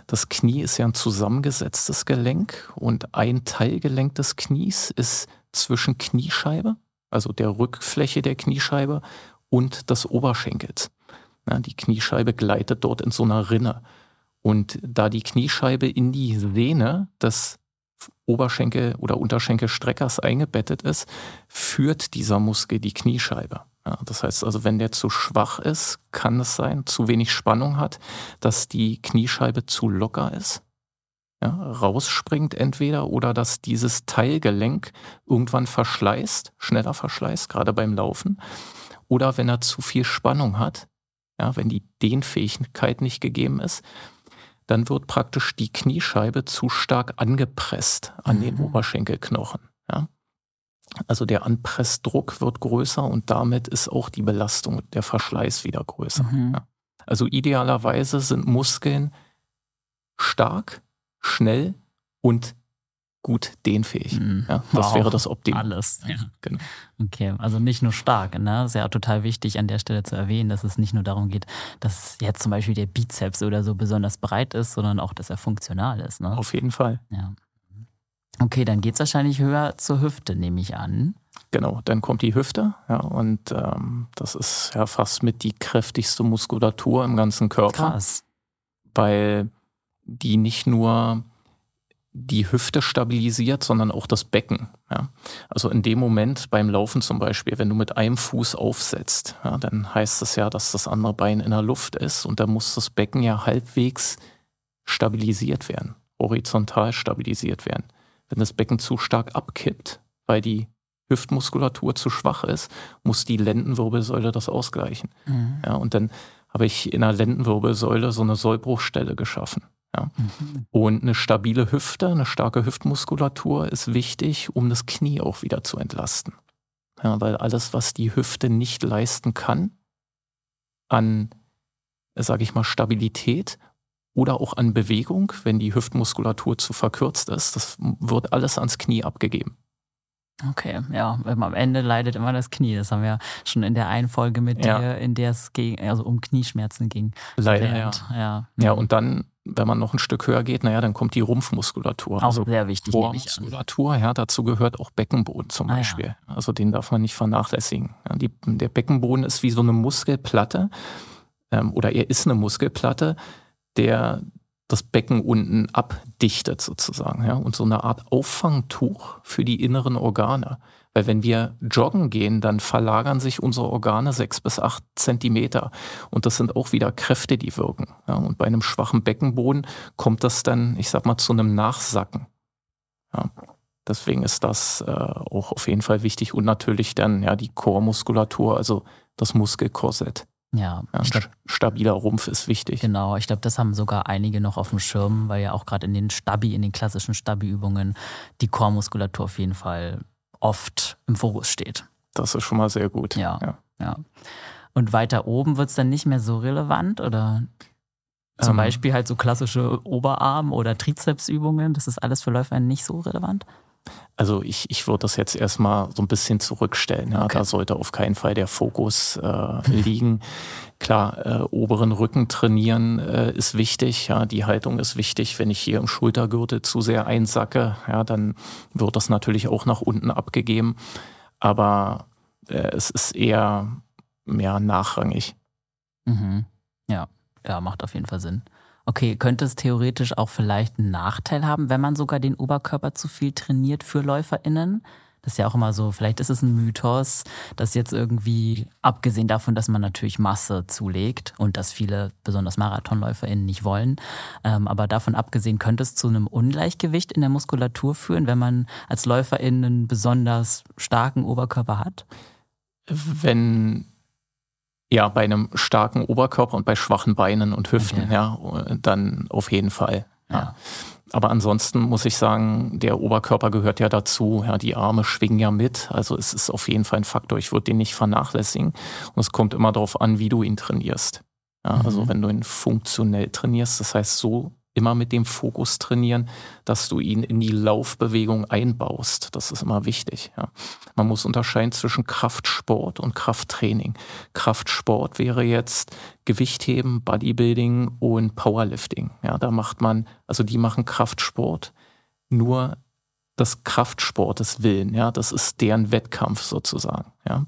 das Knie ist ja ein zusammengesetztes Gelenk und ein Teilgelenk des Knies ist zwischen Kniescheibe, also der Rückfläche der Kniescheibe und des Oberschenkels. Ja, die Kniescheibe gleitet dort in so einer Rinne. Und da die Kniescheibe in die Sehne des Oberschenkel- oder Unterschenkelstreckers eingebettet ist, führt dieser Muskel die Kniescheibe. Ja, das heißt also, wenn der zu schwach ist, kann es sein, zu wenig Spannung hat, dass die Kniescheibe zu locker ist, ja, rausspringt entweder oder dass dieses Teilgelenk irgendwann verschleißt, schneller verschleißt, gerade beim Laufen. Oder wenn er zu viel Spannung hat, ja, wenn die Dehnfähigkeit nicht gegeben ist, dann wird praktisch die Kniescheibe zu stark angepresst an mhm. den Oberschenkelknochen. Also der Anpressdruck wird größer und damit ist auch die Belastung, der Verschleiß wieder größer. Mhm. Ja. Also idealerweise sind Muskeln stark, schnell und gut dehnfähig. Mhm. Ja, das wow. wäre das Optimum. Alles. Ja. Genau. Okay, also nicht nur stark. Ne? Das ist ja auch total wichtig an der Stelle zu erwähnen, dass es nicht nur darum geht, dass jetzt zum Beispiel der Bizeps oder so besonders breit ist, sondern auch, dass er funktional ist. Ne? Auf jeden Fall. Ja. Okay, dann geht es wahrscheinlich höher zur Hüfte, nehme ich an. Genau, dann kommt die Hüfte, ja, und ähm, das ist ja fast mit die kräftigste Muskulatur im ganzen Körper. Krass. Weil die nicht nur die Hüfte stabilisiert, sondern auch das Becken. Ja. Also in dem Moment beim Laufen zum Beispiel, wenn du mit einem Fuß aufsetzt, ja, dann heißt es ja, dass das andere Bein in der Luft ist und da muss das Becken ja halbwegs stabilisiert werden, horizontal stabilisiert werden. Wenn das Becken zu stark abkippt, weil die Hüftmuskulatur zu schwach ist, muss die Lendenwirbelsäule das ausgleichen. Mhm. Ja, und dann habe ich in der Lendenwirbelsäule so eine Sollbruchstelle geschaffen. Ja. Mhm. Und eine stabile Hüfte, eine starke Hüftmuskulatur ist wichtig, um das Knie auch wieder zu entlasten. Ja, weil alles, was die Hüfte nicht leisten kann, an, sage ich mal, Stabilität oder auch an Bewegung, wenn die Hüftmuskulatur zu verkürzt ist, das wird alles ans Knie abgegeben. Okay, ja, am Ende leidet immer das Knie. Das haben wir schon in der einen Folge mit ja. dir, in der es ging, also um Knieschmerzen ging. Leider, ja. ja. Ja, und dann, wenn man noch ein Stück höher geht, naja, dann kommt die Rumpfmuskulatur. Auch also sehr wichtig. Muskulatur, ja, dazu gehört auch Beckenboden zum Beispiel. Ah, ja. Also den darf man nicht vernachlässigen. Die, der Beckenboden ist wie so eine Muskelplatte, ähm, oder er ist eine Muskelplatte, der das Becken unten abdichtet sozusagen, ja, und so eine Art Auffangtuch für die inneren Organe. Weil wenn wir joggen gehen, dann verlagern sich unsere Organe sechs bis acht Zentimeter. Und das sind auch wieder Kräfte, die wirken. Ja, und bei einem schwachen Beckenboden kommt das dann, ich sag mal, zu einem Nachsacken. Ja, deswegen ist das äh, auch auf jeden Fall wichtig. Und natürlich dann, ja, die Chormuskulatur, also das Muskelkorsett. Ja, ja glaub, stabiler Rumpf ist wichtig. Genau, ich glaube, das haben sogar einige noch auf dem Schirm, weil ja auch gerade in den Stabi, in den klassischen Stabi-Übungen die Chormuskulatur auf jeden Fall oft im Fokus steht. Das ist schon mal sehr gut. Ja, ja. ja. Und weiter oben wird es dann nicht mehr so relevant oder zum ähm, Beispiel halt so klassische Oberarm- oder Trizepsübungen, das ist alles für Läufer nicht so relevant? Also ich, ich würde das jetzt erstmal so ein bisschen zurückstellen. Ja. Okay. Da sollte auf keinen Fall der Fokus äh, liegen. Klar, äh, oberen Rücken trainieren äh, ist wichtig, ja, die Haltung ist wichtig. Wenn ich hier im Schultergürtel zu sehr einsacke, ja, dann wird das natürlich auch nach unten abgegeben. Aber äh, es ist eher mehr nachrangig. Mhm. Ja, ja, macht auf jeden Fall Sinn. Okay, könnte es theoretisch auch vielleicht einen Nachteil haben, wenn man sogar den Oberkörper zu viel trainiert für LäuferInnen? Das ist ja auch immer so, vielleicht ist es ein Mythos, dass jetzt irgendwie, abgesehen davon, dass man natürlich Masse zulegt und dass viele, besonders MarathonläuferInnen, nicht wollen, ähm, aber davon abgesehen könnte es zu einem Ungleichgewicht in der Muskulatur führen, wenn man als LäuferInnen einen besonders starken Oberkörper hat? Wenn ja, bei einem starken Oberkörper und bei schwachen Beinen und Hüften, okay. ja, dann auf jeden Fall. Ja. ja. Aber ansonsten muss ich sagen, der Oberkörper gehört ja dazu. Ja, die Arme schwingen ja mit. Also es ist auf jeden Fall ein Faktor. Ich würde den nicht vernachlässigen. Und es kommt immer darauf an, wie du ihn trainierst. Ja, also mhm. Also wenn du ihn funktionell trainierst, das heißt so immer mit dem Fokus trainieren, dass du ihn in die Laufbewegung einbaust. Das ist immer wichtig. Ja. Man muss unterscheiden zwischen Kraftsport und Krafttraining. Kraftsport wäre jetzt Gewichtheben, Bodybuilding und Powerlifting. Ja, da macht man, also die machen Kraftsport nur des Kraftsportes willen. Ja, das ist deren Wettkampf sozusagen. Ja.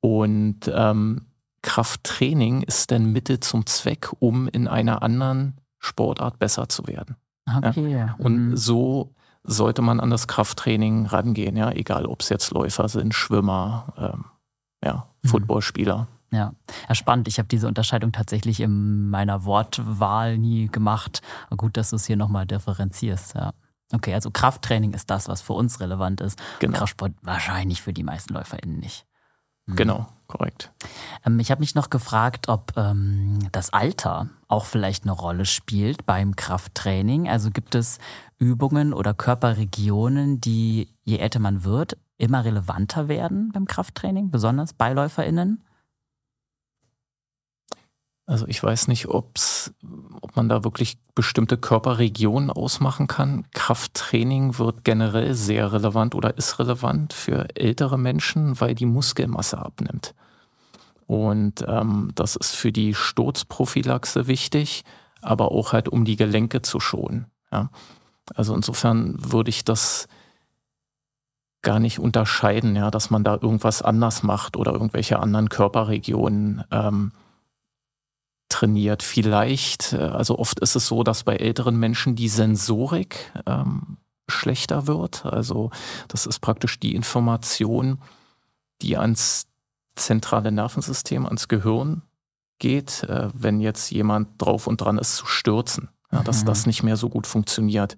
Und ähm, Krafttraining ist dann Mittel zum Zweck, um in einer anderen Sportart besser zu werden. Okay. Ja? Und mhm. so sollte man an das Krafttraining rangehen, ja, egal ob es jetzt Läufer sind, Schwimmer, ähm, ja, mhm. Footballspieler. Ja. ja, spannend. Ich habe diese Unterscheidung tatsächlich in meiner Wortwahl nie gemacht. gut, dass du es hier nochmal differenzierst, ja. Okay, also Krafttraining ist das, was für uns relevant ist. Genau. Kraftsport wahrscheinlich für die meisten LäuferInnen nicht. Mhm. Genau, korrekt. Ähm, ich habe mich noch gefragt, ob ähm, das Alter auch vielleicht eine Rolle spielt beim Krafttraining. Also gibt es Übungen oder Körperregionen, die je älter man wird, immer relevanter werden beim Krafttraining, besonders bei LäuferInnen? Also ich weiß nicht, ob's, ob man da wirklich bestimmte Körperregionen ausmachen kann. Krafttraining wird generell sehr relevant oder ist relevant für ältere Menschen, weil die Muskelmasse abnimmt. Und ähm, das ist für die Sturzprophylaxe wichtig, aber auch halt um die Gelenke zu schonen. Ja. Also insofern würde ich das gar nicht unterscheiden, ja, dass man da irgendwas anders macht oder irgendwelche anderen Körperregionen ähm, trainiert. Vielleicht, äh, also oft ist es so, dass bei älteren Menschen die Sensorik ähm, schlechter wird. Also das ist praktisch die Information, die ans zentrale Nervensystem, ans Gehirn geht, äh, wenn jetzt jemand drauf und dran ist zu stürzen. Ja, dass mhm. das nicht mehr so gut funktioniert.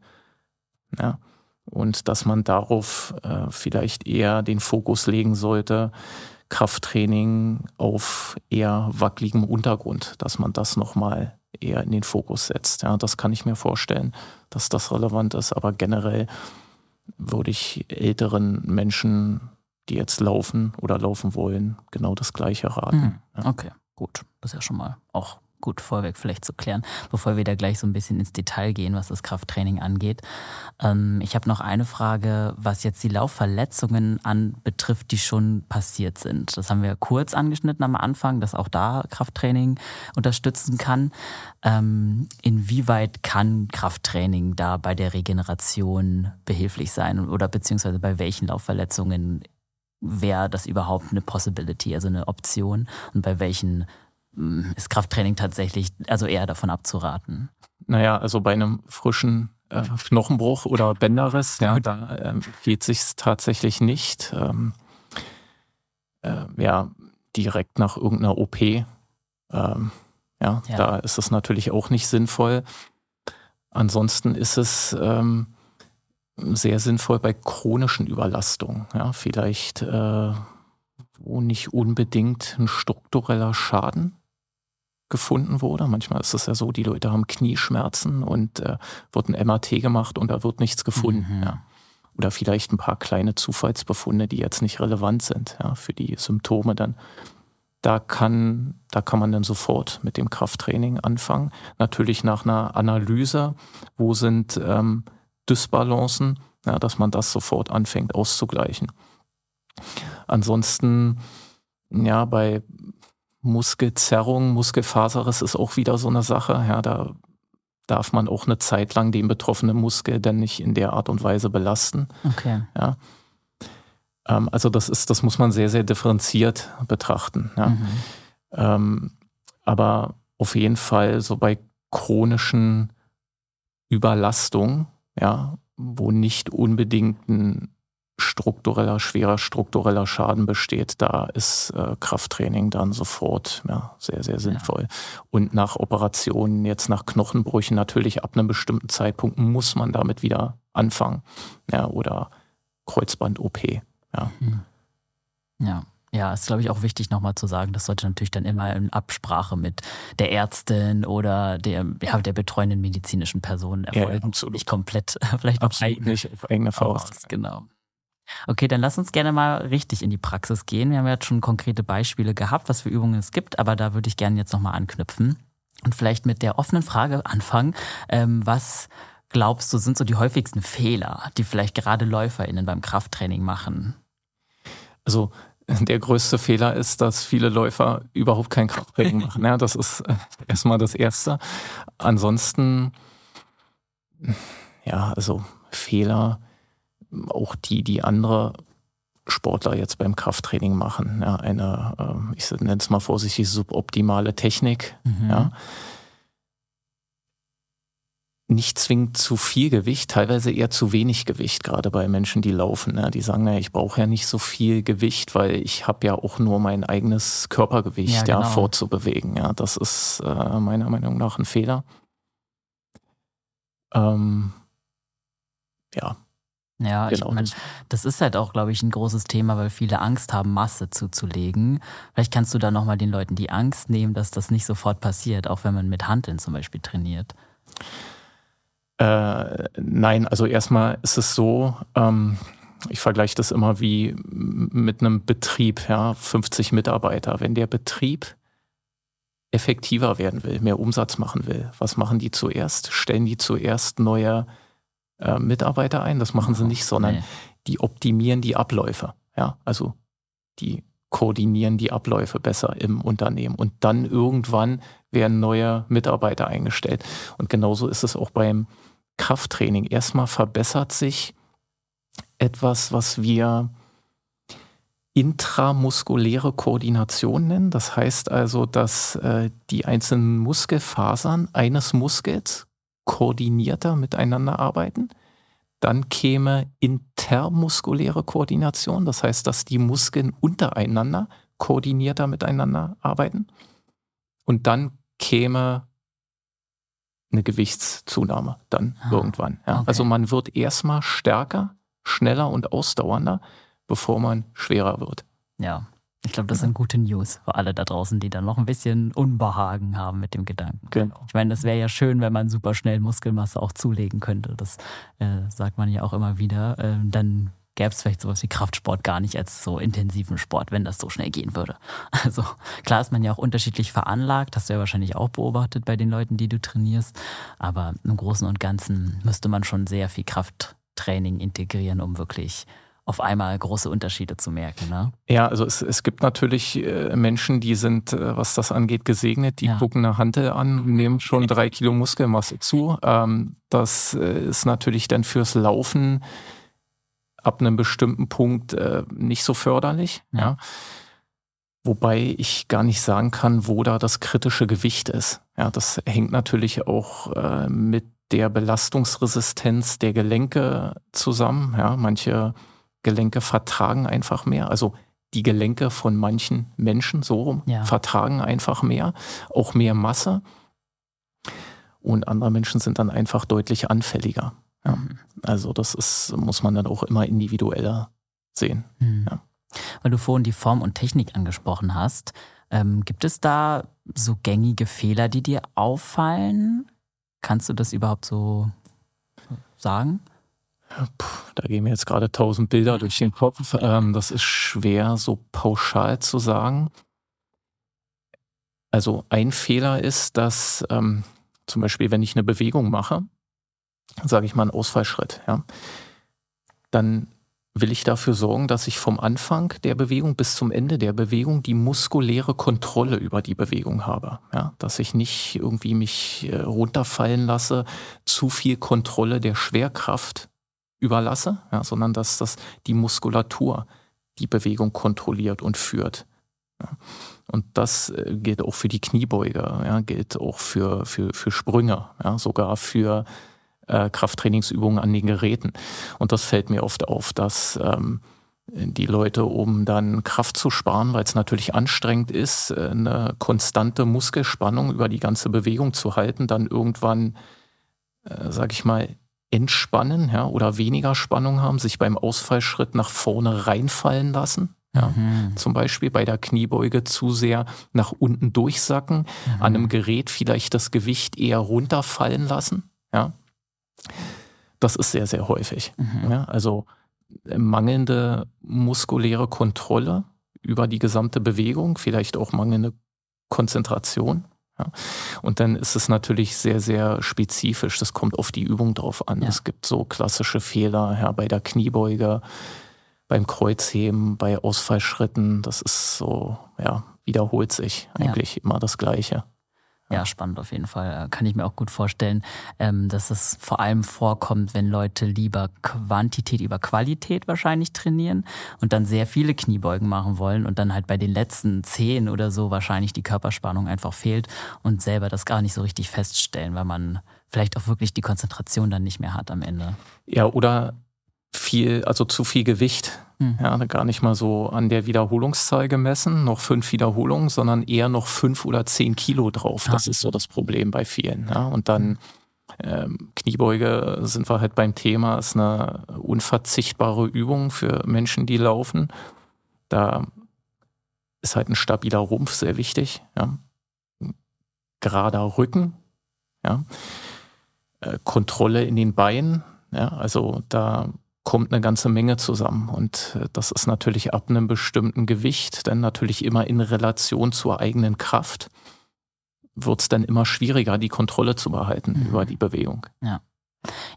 Ja, und dass man darauf äh, vielleicht eher den Fokus legen sollte, Krafttraining auf eher wackeligem Untergrund, dass man das nochmal eher in den Fokus setzt. Ja, das kann ich mir vorstellen, dass das relevant ist. Aber generell würde ich älteren Menschen, die jetzt laufen oder laufen wollen, genau das Gleiche raten. Hm. Okay, gut. Das ist ja schon mal auch gut vorweg vielleicht zu klären, bevor wir da gleich so ein bisschen ins Detail gehen, was das Krafttraining angeht. Ähm, ich habe noch eine Frage, was jetzt die Laufverletzungen anbetrifft, die schon passiert sind. Das haben wir kurz angeschnitten am Anfang, dass auch da Krafttraining unterstützen kann. Ähm, inwieweit kann Krafttraining da bei der Regeneration behilflich sein oder beziehungsweise bei welchen Laufverletzungen wäre das überhaupt eine Possibility, also eine Option und bei welchen ist Krafttraining tatsächlich also eher davon abzuraten? Naja, also bei einem frischen äh, Knochenbruch oder Bänderriss, ja, da äh, geht sich tatsächlich nicht. Ähm, äh, ja, direkt nach irgendeiner OP. Ähm, ja, ja, da ist es natürlich auch nicht sinnvoll. Ansonsten ist es ähm, sehr sinnvoll bei chronischen Überlastungen. Ja, vielleicht, äh, wo nicht unbedingt ein struktureller Schaden gefunden wurde. Manchmal ist es ja so, die Leute haben Knieschmerzen und äh, wird ein MRT gemacht und da wird nichts gefunden. Mhm. Ja. Oder vielleicht ein paar kleine Zufallsbefunde, die jetzt nicht relevant sind ja, für die Symptome dann. Da kann, da kann man dann sofort mit dem Krafttraining anfangen. Natürlich nach einer Analyse, wo sind ähm, Dysbalancen, ja, dass man das sofort anfängt auszugleichen. Ansonsten, ja, bei Muskelzerrung, Muskelfaserriss ist auch wieder so eine Sache. Ja, da darf man auch eine Zeit lang den betroffenen Muskel dann nicht in der Art und Weise belasten. Okay. Ja. Ähm, also das ist, das muss man sehr, sehr differenziert betrachten. Ja. Mhm. Ähm, aber auf jeden Fall so bei chronischen Überlastungen, ja, wo nicht unbedingt ein struktureller, schwerer struktureller Schaden besteht, da ist äh, Krafttraining dann sofort ja, sehr, sehr sinnvoll. Ja. Und nach Operationen, jetzt nach Knochenbrüchen, natürlich ab einem bestimmten Zeitpunkt muss man damit wieder anfangen. Ja, oder Kreuzband-OP. Ja. Mhm. ja. Ja, ist glaube ich auch wichtig nochmal zu sagen, das sollte natürlich dann immer in Absprache mit der Ärztin oder der, ja, der betreuenden medizinischen Person erfolgen. Ja, absolut. Nicht komplett, vielleicht absolut eigene, nicht auf eigene Faust. Genau. Okay, dann lass uns gerne mal richtig in die Praxis gehen. Wir haben ja jetzt schon konkrete Beispiele gehabt, was für Übungen es gibt, aber da würde ich gerne jetzt nochmal anknüpfen und vielleicht mit der offenen Frage anfangen. Ähm, was glaubst du, sind so die häufigsten Fehler, die vielleicht gerade LäuferInnen beim Krafttraining machen? Also der größte Fehler ist, dass viele Läufer überhaupt kein Krafttraining machen. Ja, das ist äh, erstmal das Erste. Ansonsten, ja, also Fehler auch die, die andere Sportler jetzt beim Krafttraining machen. Ja, eine, äh, ich nenne es mal vorsichtig, suboptimale Technik. Mhm. Ja. Nicht zwingend zu viel Gewicht, teilweise eher zu wenig Gewicht, gerade bei Menschen, die laufen. Ja. Die sagen, naja, ich brauche ja nicht so viel Gewicht, weil ich habe ja auch nur mein eigenes Körpergewicht ja, genau. vorzubewegen. Ja, das ist äh, meiner Meinung nach ein Fehler. Ähm, ja, Ja, genau. ich meine, das ist halt auch, glaube ich, ein großes Thema, weil viele Angst haben, Masse zuzulegen. Vielleicht kannst du da nochmal den Leuten die Angst nehmen, dass das nicht sofort passiert, auch wenn man mit Handeln zum Beispiel trainiert. Äh, nein, also erstmal ist es so, ähm, ich vergleiche das immer wie mit einem Betrieb, ja, 50 Mitarbeiter. Wenn der Betrieb effektiver werden will, mehr Umsatz machen will, was machen die zuerst? Stellen die zuerst neue äh, Mitarbeiter ein? Das machen sie nicht, sondern nee. die optimieren die Abläufe. Ja, also die koordinieren die Abläufe besser im Unternehmen und dann irgendwann werden neue Mitarbeiter eingestellt. Und genauso ist es auch beim Krafttraining. Erstmal verbessert sich etwas, was wir intramuskuläre Koordination nennen. Das heißt also, dass äh, die einzelnen Muskelfasern eines Muskels koordinierter miteinander arbeiten. Dann käme intermuskuläre Koordination, das heißt, dass die Muskeln untereinander koordinierter miteinander arbeiten. Und dann käme eine Gewichtszunahme dann ah, irgendwann. Ja. Okay. Also man wird erstmal stärker, schneller und ausdauernder, bevor man schwerer wird. Ja, ich glaube, das sind gute News für alle da draußen, die dann noch ein bisschen Unbehagen haben mit dem Gedanken. Genau. Ich meine, das wäre ja schön, wenn man super schnell Muskelmasse auch zulegen könnte. Das äh, sagt man ja auch immer wieder. Äh, dann gäbe es vielleicht sowas wie Kraftsport gar nicht als so intensiven Sport, wenn das so schnell gehen würde. Also klar ist man ja auch unterschiedlich veranlagt, hast du ja wahrscheinlich auch beobachtet bei den Leuten, die du trainierst. Aber im Großen und Ganzen müsste man schon sehr viel Krafttraining integrieren, um wirklich auf einmal große Unterschiede zu merken. Ne? Ja, also es, es gibt natürlich äh, Menschen, die sind, äh, was das angeht, gesegnet. Die ja. gucken eine Hantel an, nehmen schon drei Kilo Muskelmasse zu. Ähm, das äh, ist natürlich dann fürs Laufen ab einem bestimmten Punkt nicht so förderlich. Ja. ja. Wobei ich gar nicht sagen kann, wo da das kritische Gewicht ist. Ja, das hängt natürlich auch mit der Belastungsresistenz der Gelenke zusammen. Ja, manche Gelenke vertragen einfach mehr. Also die Gelenke von manchen Menschen so rum ja. vertragen einfach mehr, auch mehr Masse. Und andere Menschen sind dann einfach deutlich anfälliger. Ja. Mhm. Also das ist, muss man dann auch immer individueller sehen. Mhm. Ja. Weil du vorhin die Form und Technik angesprochen hast, ähm, gibt es da so gängige Fehler, die dir auffallen? Kannst du das überhaupt so sagen? Puh, da gehen mir jetzt gerade tausend Bilder durch den Kopf. Ähm, das ist schwer so pauschal zu sagen. Also ein Fehler ist, dass ähm, zum Beispiel, wenn ich eine Bewegung mache, sage ich mal einen Ausfallschritt, ja, dann will ich dafür sorgen, dass ich vom Anfang der Bewegung bis zum Ende der Bewegung die muskuläre Kontrolle über die Bewegung habe. Ja, dass ich nicht irgendwie mich äh, runterfallen lasse, zu viel Kontrolle der Schwerkraft überlasse, ja, sondern dass das die Muskulatur die Bewegung kontrolliert und führt. Ja. Und das äh, gilt auch für die Kniebeuge, ja, gilt auch für, für, für Sprünge, ja, sogar für äh, Krafttrainingsübungen an den Geräten. Und das fällt mir oft auf, dass ähm, die Leute, um dann Kraft zu sparen, weil es natürlich anstrengend ist, äh, eine konstante Muskelspannung über die ganze Bewegung zu halten, dann irgendwann, äh, sag ich mal, entspannen ja, oder weniger Spannung haben, sich beim Ausfallschritt nach vorne reinfallen lassen. Ja, mhm. Zum Beispiel bei der Kniebeuge zu sehr nach unten durchsacken, mhm. an einem Gerät vielleicht das Gewicht eher runterfallen lassen. Ja. Das ist sehr, sehr häufig. Mhm. Ja, also äh, mangelnde muskuläre Kontrolle über die gesamte Bewegung, vielleicht auch mangelnde Konzentration. Ja. Und dann ist es natürlich sehr, sehr spezifisch. Das kommt auf die Übung drauf an. Ja. Es gibt so klassische Fehler ja, bei der Kniebeuge, beim Kreuzheben, bei Ausfallschritten. Das ist so, ja, wiederholt sich eigentlich immer das Gleiche. Ja, spannend auf jeden Fall. Äh, kann ich mir auch gut vorstellen, ähm, dass es vor allem vorkommt, wenn Leute lieber Quantität über Qualität wahrscheinlich trainieren und dann sehr viele Kniebeugen machen wollen und dann halt bei den letzten zehn oder so wahrscheinlich die Körperspannung einfach fehlt und selber das gar nicht so richtig feststellen, weil man vielleicht auch wirklich die Konzentration dann nicht mehr hat am Ende. Ja, oder viel, also zu viel Gewicht. Mhm. Ja, gar nicht mal so an der Wiederholungszahl gemessen, noch fünf Wiederholungen, sondern eher noch fünf oder zehn Kilo drauf. Das ah. ist so das Problem bei vielen. Ja. Und dann ähm, Kniebeuge sind wir halt beim Thema, ist eine unverzichtbare Übung für Menschen, die laufen. Da ist halt ein stabiler Rumpf sehr wichtig. Ja. Gerader Rücken, ja. Äh, Kontrolle in den Beinen. Ja. Also da kommt eine ganze Menge zusammen. Und äh, das ist natürlich ab einem bestimmten Gewicht, dann natürlich immer in Relation zur eigenen Kraft, wird es dann immer schwieriger, die Kontrolle zu behalten mhm. über die Bewegung. Ja.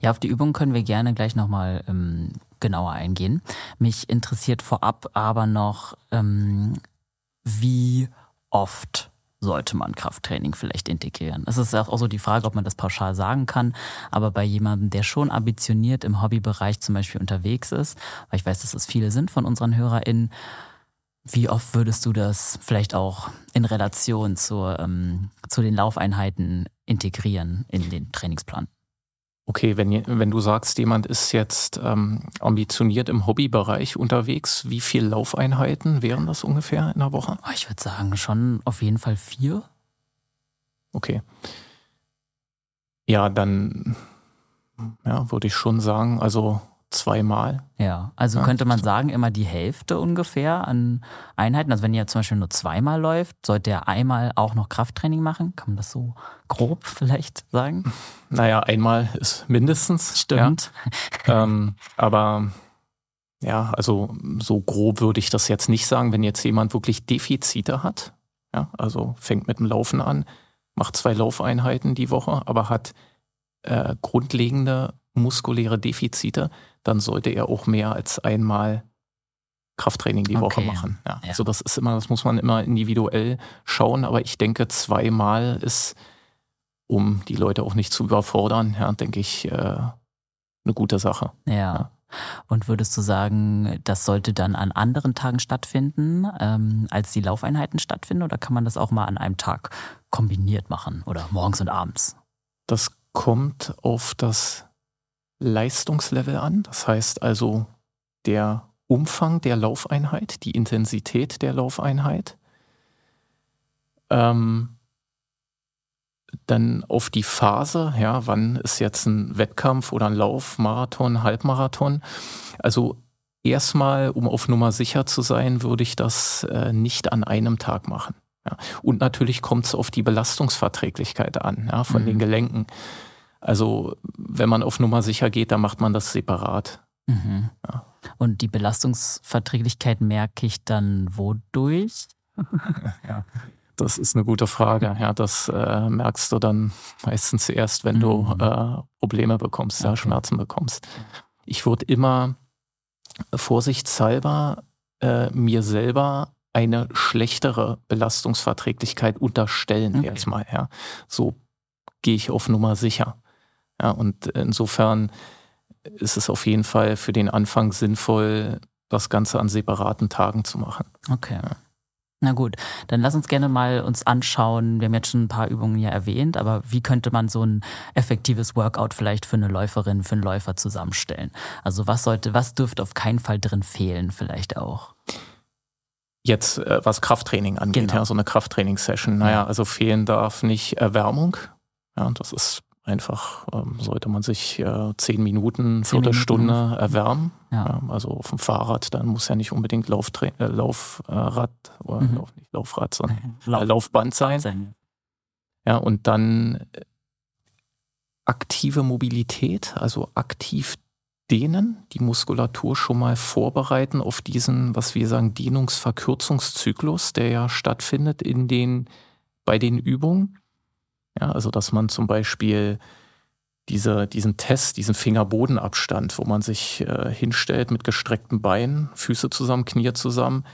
Ja, auf die Übung können wir gerne gleich nochmal ähm, genauer eingehen. Mich interessiert vorab aber noch, ähm, wie oft sollte man Krafttraining vielleicht integrieren? Es ist auch so die Frage, ob man das pauschal sagen kann, aber bei jemandem, der schon ambitioniert im Hobbybereich zum Beispiel unterwegs ist, weil ich weiß, dass es viele sind von unseren HörerInnen, wie oft würdest du das vielleicht auch in Relation zur, ähm, zu den Laufeinheiten integrieren in den Trainingsplan? Okay, wenn, wenn du sagst, jemand ist jetzt ähm, ambitioniert im Hobbybereich unterwegs, wie viele Laufeinheiten wären das ungefähr in der Woche? Oh, ich würde sagen, schon auf jeden Fall vier. Okay. Ja, dann ja, würde ich schon sagen, also zweimal. Ja, also ja, könnte man sagen, immer die Hälfte ungefähr an Einheiten. Also wenn ihr zum Beispiel nur zweimal läuft, sollte er einmal auch noch Krafttraining machen? Kann man das so grob vielleicht sagen? Naja, einmal ist mindestens. Stimmt. Ja. ähm, aber ja, also so grob würde ich das jetzt nicht sagen, wenn jetzt jemand wirklich Defizite hat. Ja, also fängt mit dem Laufen an, macht zwei Laufeinheiten die Woche, aber hat äh, grundlegende muskuläre Defizite, dann sollte er auch mehr als einmal Krafttraining die okay. Woche machen. Ja. ja. Also das ist immer, das muss man immer individuell schauen, aber ich denke, zweimal ist, um die Leute auch nicht zu überfordern, ja, denke ich, äh, eine gute Sache. Ja. Und würdest du sagen, das sollte dann an anderen Tagen stattfinden, ähm, als die Laufeinheiten stattfinden, oder kann man das auch mal an einem Tag kombiniert machen oder morgens und abends? Das kommt auf das Leistungslevel an. Das heißt also der Umfang der Laufeinheit, die Intensität der Laufeinheit. Ähm, dann auf die Phase, ja, wann ist jetzt ein Wettkampf oder ein Lauf, Marathon, Halbmarathon. Also erstmal, um auf Nummer sicher zu sein, würde ich das äh, nicht an einem Tag machen. Ja. Und natürlich kommt es auf die Belastungsverträglichkeit an, ja, von mhm. den Gelenken. Also wenn man auf Nummer sicher geht, dann macht man das separat. Mhm. Ja. Und die Belastungsverträglichkeit merke ich dann wodurch? ja, das ist eine gute Frage. Ja, das äh, merkst du dann meistens erst, wenn mhm. du äh, Probleme bekommst, okay. ja, Schmerzen bekommst. Ich würde immer vorsichtshalber äh, mir selber eine schlechtere Belastungsverträglichkeit unterstellen okay. erstmal. Ja. So gehe ich auf Nummer sicher. Ja, und insofern ist es auf jeden Fall für den Anfang sinnvoll, das Ganze an separaten Tagen zu machen. Okay. Ja. Na gut, dann lass uns gerne mal uns anschauen. Wir haben jetzt schon ein paar Übungen ja erwähnt, aber wie könnte man so ein effektives Workout vielleicht für eine Läuferin, für einen Läufer zusammenstellen? Also was sollte, was dürfte auf keinen Fall drin fehlen, vielleicht auch? Jetzt, äh, was Krafttraining angeht, genau. ja, so eine Krafttraining-Session. Naja, also fehlen darf nicht Erwärmung. Ja, das ist Einfach ähm, sollte man sich äh, zehn Minuten, Viertelstunde Minuten. erwärmen. Ja. Ja, also auf dem Fahrrad, dann muss ja nicht unbedingt Lauftra äh, Laufrad oder mhm. Lauf, nicht Laufrad, sondern Lauf Laufband sein. sein. Ja, und dann äh, aktive Mobilität, also aktiv dehnen, die Muskulatur schon mal vorbereiten auf diesen, was wir sagen, Dehnungsverkürzungszyklus, der ja stattfindet in den, bei den Übungen. Ja, also dass man zum Beispiel diese, diesen Test, diesen Fingerbodenabstand, wo man sich äh, hinstellt mit gestreckten Beinen, Füße zusammen, Knie zusammen,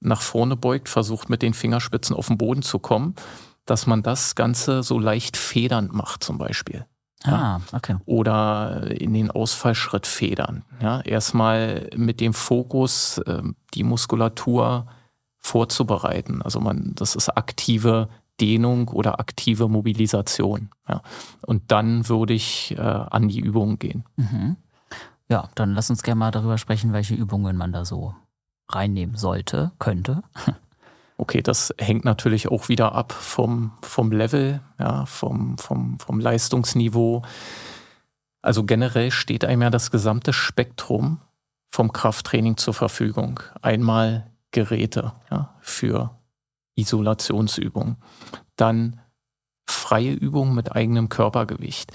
nach vorne beugt, versucht mit den Fingerspitzen auf den Boden zu kommen, dass man das Ganze so leicht federnd macht zum Beispiel. Ah, okay. Oder in den Ausfallschritt federn. Ja, erstmal mit dem Fokus, äh, die Muskulatur vorzubereiten. Also man, das ist aktive Dehnung oder aktive Mobilisation. Ja. Und dann würde ich äh, an die Übungen gehen. Mhm. Ja, dann lass uns gerne mal darüber sprechen, welche Übungen man da so reinnehmen sollte, könnte. Okay, das hängt natürlich auch wieder ab vom, vom Level, ja, vom, vom, vom Leistungsniveau. Also generell steht einem ja das gesamte Spektrum vom Krafttraining zur Verfügung. Einmal Geräte ja, für Isolationsübungen, dann freie Übungen mit eigenem Körpergewicht,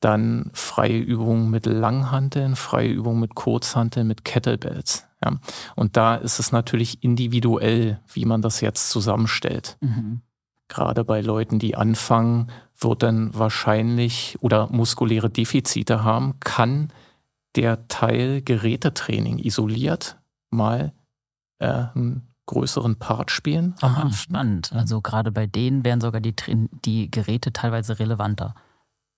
dann freie Übungen mit Langhanteln, freie Übungen mit Kurzhanteln, mit Kettlebells. Ja. Und da ist es natürlich individuell, wie man das jetzt zusammenstellt. Mhm. Gerade bei Leuten, die anfangen, wird dann wahrscheinlich oder muskuläre Defizite haben, kann der Teil Gerätetraining isoliert mal äh, einen größeren Part spielen. Aha, spannend. Also gerade bei denen wären sogar die, die Geräte teilweise relevanter.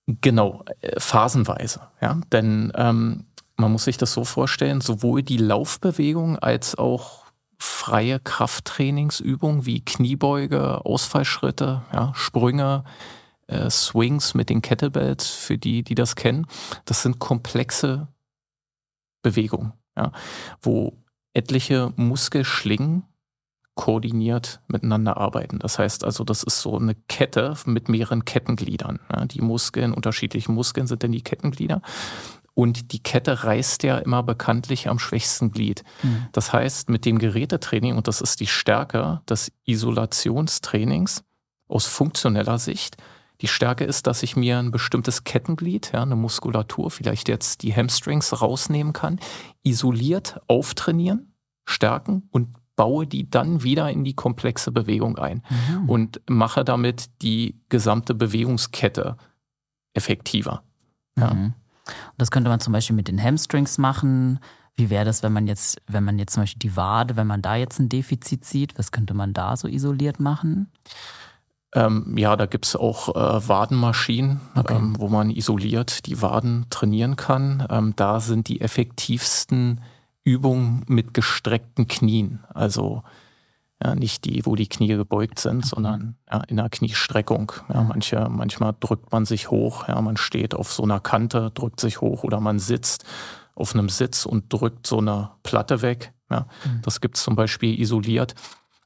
Genau, äh, phasenweise. Ja? Denn ähm, man muss sich das so vorstellen, sowohl die Laufbewegung als auch freie Krafttrainingsübungen wie Kniebeuge, Ausfallschritte, ja, Sprünge, äh, Swings mit den Kettlebells, für die, die das kennen, das sind komplexe Bewegungen, ja, wo etliche Muskelschlingen koordiniert miteinander arbeiten. Das heißt also, das ist so eine Kette mit mehreren Kettengliedern. Ja, die Muskeln, unterschiedliche Muskeln sind dann die Kettenglieder. Und die Kette reißt ja immer bekanntlich am schwächsten Glied. Mhm. Das heißt, mit dem Gerätetraining, und das ist die Stärke des Isolationstrainings aus funktioneller Sicht, die Stärke ist, dass ich mir ein bestimmtes Kettenglied, ja, eine Muskulatur, vielleicht jetzt die Hamstrings rausnehmen kann, isoliert auftrainieren, stärken und baue die dann wieder in die komplexe Bewegung ein mhm. und mache damit die gesamte Bewegungskette effektiver. Ja. Mhm. Das könnte man zum Beispiel mit den Hamstrings machen. Wie wäre das, wenn man jetzt, wenn man jetzt zum Beispiel die Wade, wenn man da jetzt ein Defizit sieht, was könnte man da so isoliert machen? Ähm, ja, da gibt's auch äh, Wadenmaschinen, okay. ähm, wo man isoliert die Waden trainieren kann. Ähm, da sind die effektivsten Übungen mit gestreckten Knien. Also ja, nicht die, wo die Knie gebeugt sind, sondern ja, in einer Kniestreckung. Ja, manche, manchmal drückt man sich hoch, ja, man steht auf so einer Kante, drückt sich hoch oder man sitzt auf einem Sitz und drückt so eine Platte weg. Ja. Mhm. Das gibt's zum Beispiel isoliert.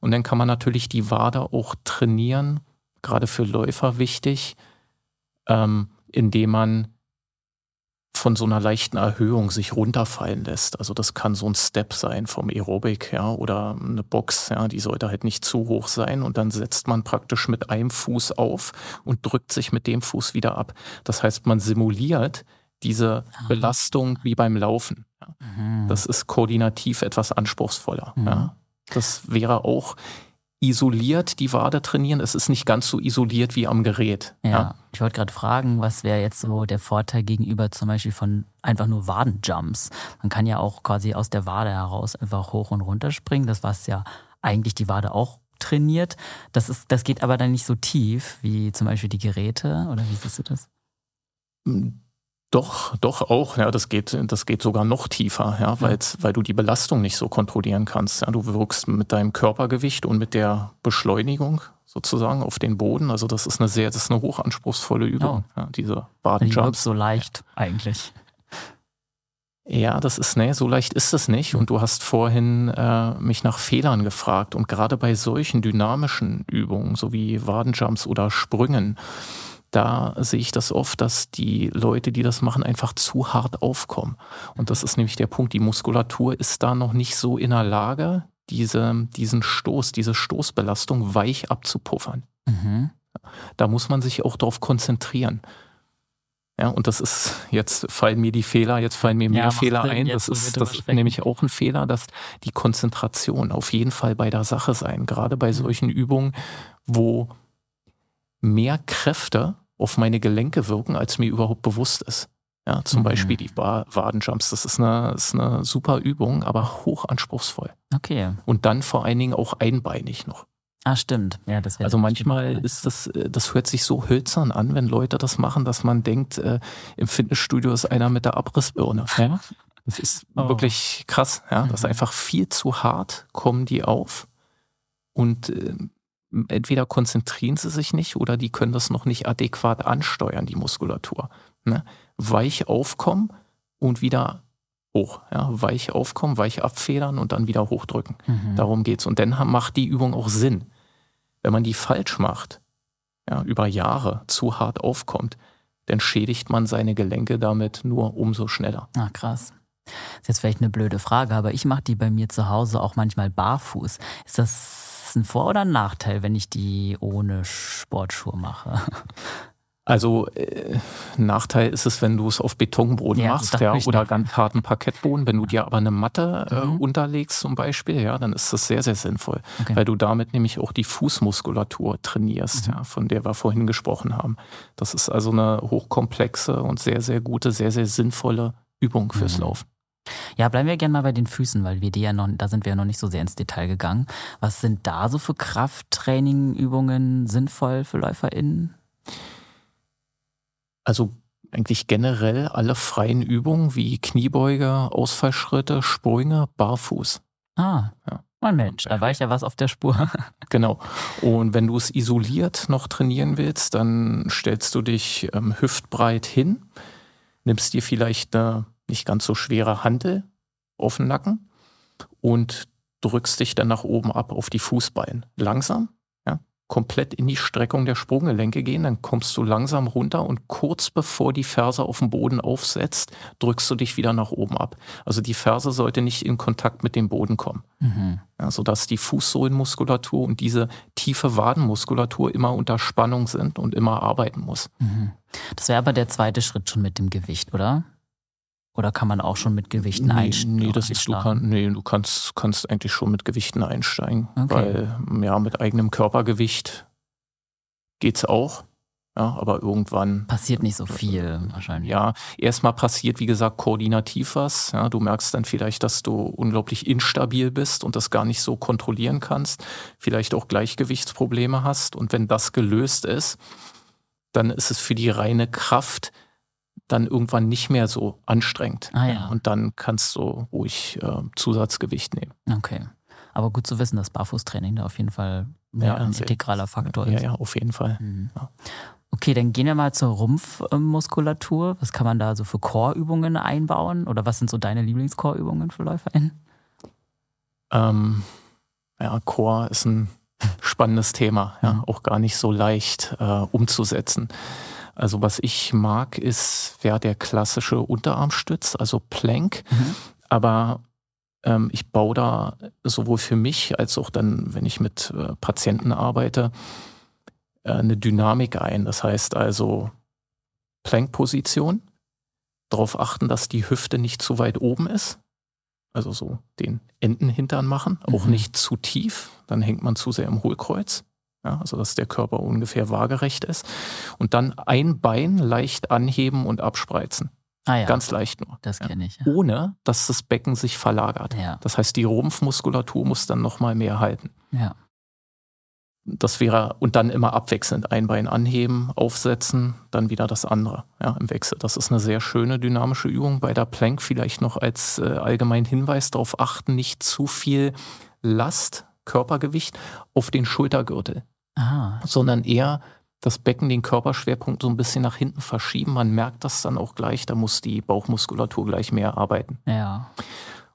Und dann kann man natürlich die Wade auch trainieren gerade für Läufer wichtig, ähm, indem man von so einer leichten Erhöhung sich runterfallen lässt. Also das kann so ein Step sein vom Aerobic, ja, oder eine Box, ja, die sollte halt nicht zu hoch sein und dann setzt man praktisch mit einem Fuß auf und drückt sich mit dem Fuß wieder ab. Das heißt, man simuliert diese ah. Belastung wie beim Laufen. Mhm. Das ist koordinativ etwas anspruchsvoller. Mhm. Ja. Das wäre auch isoliert die Wade trainieren. Es ist nicht ganz so isoliert wie am Gerät. Ja, ja. ich wollte gerade fragen, was wäre jetzt so der Vorteil gegenüber zum Beispiel von einfach nur Wadenjumps? Man kann ja auch quasi aus der Wade heraus einfach hoch und runter springen. Das was ja eigentlich die Wade auch trainiert. Das ist, das geht aber dann nicht so tief wie zum Beispiel die Geräte. Oder wie siehst du das? Doch, doch auch. Ja, das geht, das geht sogar noch tiefer, ja, weil, weil du die Belastung nicht so kontrollieren kannst. Ja, du wirkst mit deinem Körpergewicht und mit der Beschleunigung sozusagen auf den Boden. Also das ist eine sehr, das ist eine hochanspruchsvolle Übung, oh. ja, diese Badenjumps. so leicht eigentlich. Ja, das ist, nee, so leicht ist es nicht. Und du hast vorhin äh, mich nach Fehlern gefragt. Und gerade bei solchen dynamischen Übungen, so wie Wadenjumps oder Sprüngen, da sehe ich das oft, dass die Leute, die das machen, einfach zu hart aufkommen. Und das ist nämlich der Punkt, die Muskulatur ist da noch nicht so in der Lage, diese, diesen Stoß, diese Stoßbelastung weich abzupuffern. Mhm. Da muss man sich auch darauf konzentrieren. Ja, und das ist, jetzt fallen mir die Fehler, jetzt fallen mir mehr ja, Fehler ein. Das ist, das ist nämlich auch ein Fehler, dass die Konzentration auf jeden Fall bei der Sache sein. Gerade bei mhm. solchen Übungen, wo mehr Kräfte auf meine Gelenke wirken, als mir überhaupt bewusst ist. Ja, zum mhm. Beispiel die Wadenjumps, das ist eine, ist eine super Übung, aber hoch anspruchsvoll. Okay. Und dann vor allen Dingen auch einbeinig noch. Ah, stimmt. Ja, das also manchmal ist das, äh, das hört sich so hölzern an, wenn Leute das machen, dass man denkt, äh, im Fitnessstudio ist einer mit der Abrissbirne. Ja? Das ist oh. wirklich krass. Ja? Das ist mhm. einfach viel zu hart, kommen die auf. Und äh, entweder konzentrieren sie sich nicht oder die können das noch nicht adäquat ansteuern, die Muskulatur. Ne? Weich aufkommen und wieder hoch. Ja? Weich aufkommen, weich abfedern und dann wieder hochdrücken. Mhm. Darum geht's. Und dann macht die Übung auch Sinn. Wenn man die falsch macht, ja, über Jahre zu hart aufkommt, dann schädigt man seine Gelenke damit nur umso schneller. Ah, krass. Das ist jetzt vielleicht eine blöde Frage, aber ich mache die bei mir zu Hause auch manchmal barfuß. Ist das ein Vor- oder ein Nachteil, wenn ich die ohne Sportschuhe mache? Also äh, Nachteil ist es, wenn du es auf Betonboden Ja, machst ja, oder ich. ganz harten Parkettboden. Wenn du dir aber eine Matte äh, Mhm. unterlegst zum Beispiel, ja, dann ist das sehr, sehr sinnvoll, Okay. weil du damit nämlich auch die Fußmuskulatur trainierst, Mhm. ja, von der wir vorhin gesprochen haben. Das ist also eine hochkomplexe und sehr, sehr gute, sehr, sehr sinnvolle Übung fürs Mhm. Laufen. Ja, bleiben wir gerne mal bei den Füßen, weil wir die ja noch, da sind wir ja noch nicht so sehr ins Detail gegangen. Was sind da so für Krafttrainingübungen sinnvoll für LäuferInnen? Also eigentlich generell alle freien Übungen wie Kniebeuge, Ausfallschritte, Sprünge, barfuß. Ah, Ja. mein Mensch, da war ich ja was auf der Spur. Genau. Und wenn du es isoliert noch trainieren willst, dann stellst du dich ähm, hüftbreit hin, nimmst dir vielleicht eine nicht ganz so schwere Hantel auf den Nacken und drückst dich dann nach oben ab auf die Fußballen. Langsam, ja, komplett in die Streckung der Sprunggelenke gehen, dann kommst du langsam runter und kurz bevor die Ferse auf dem Boden aufsetzt, drückst du dich wieder nach oben ab. Also die Ferse sollte nicht in Kontakt mit dem Boden kommen Mhm. ja, sodass die Fußsohlenmuskulatur und diese tiefe Wadenmuskulatur immer unter Spannung sind und immer arbeiten muss. Mhm. Das wäre aber der zweite Schritt schon mit dem Gewicht, oder? Oder kann man auch schon mit Gewichten nee, einsteigen? nee, das ist, du, kann, nee, du kannst, kannst eigentlich schon mit Gewichten einsteigen, Okay. weil ja, mit eigenem Körpergewicht geht's auch, ja, aber irgendwann Passiert nicht so viel wahrscheinlich. Ja, erstmal passiert, wie gesagt, koordinativ was. Ja, du merkst dann vielleicht, dass du unglaublich instabil bist und das gar nicht so kontrollieren kannst. Vielleicht auch Gleichgewichtsprobleme hast. Und wenn das gelöst ist, dann ist es für die reine Kraft dann irgendwann nicht mehr so anstrengend. Ah ja. Und dann kannst du ruhig äh, Zusatzgewicht nehmen. Okay. Aber gut zu wissen, dass Barfußtraining da auf jeden Fall ja, ein integraler Faktor Ja, ist. ja, auf jeden Fall. Mhm. Okay, dann gehen wir mal zur Rumpfmuskulatur. Was kann man da so für Core-Übungen einbauen? Oder was sind so deine Lieblings-Core-Übungen für LäuferInnen? Ähm, ja, Core ist ein spannendes Thema, ja, Mhm. auch gar nicht so leicht äh, umzusetzen. Also was ich mag, ist ja der klassische Unterarmstütz, also Plank, Mhm. aber ähm, ich baue da sowohl für mich als auch dann, wenn ich mit äh, Patienten arbeite, äh, eine Dynamik ein. Das heißt also Plank-Position, darauf achten, dass die Hüfte nicht zu weit oben ist, also so den Entenhintern machen, auch Mhm. nicht zu tief, dann hängt man zu sehr im Hohlkreuz. Ja, also dass der Körper ungefähr waagerecht ist. Und dann ein Bein leicht anheben und abspreizen. Ah ja, Ganz leicht nur. das kenne ich. Ja. Ohne, dass das Becken sich verlagert. Ja, Das heißt, die Rumpfmuskulatur muss dann nochmal mehr halten. ja. Das wäre, und dann immer abwechselnd ein Bein anheben, aufsetzen, dann wieder das andere, ja, im Wechsel. Das ist eine sehr schöne dynamische Übung. Bei der Plank vielleicht noch als äh, allgemeinen Hinweis darauf achten, nicht zu viel Last, Körpergewicht auf den Schultergürtel, Ah, sondern eher das Becken, den Körperschwerpunkt so ein bisschen nach hinten verschieben. Man merkt das dann auch gleich, da muss die Bauchmuskulatur gleich mehr arbeiten. ja.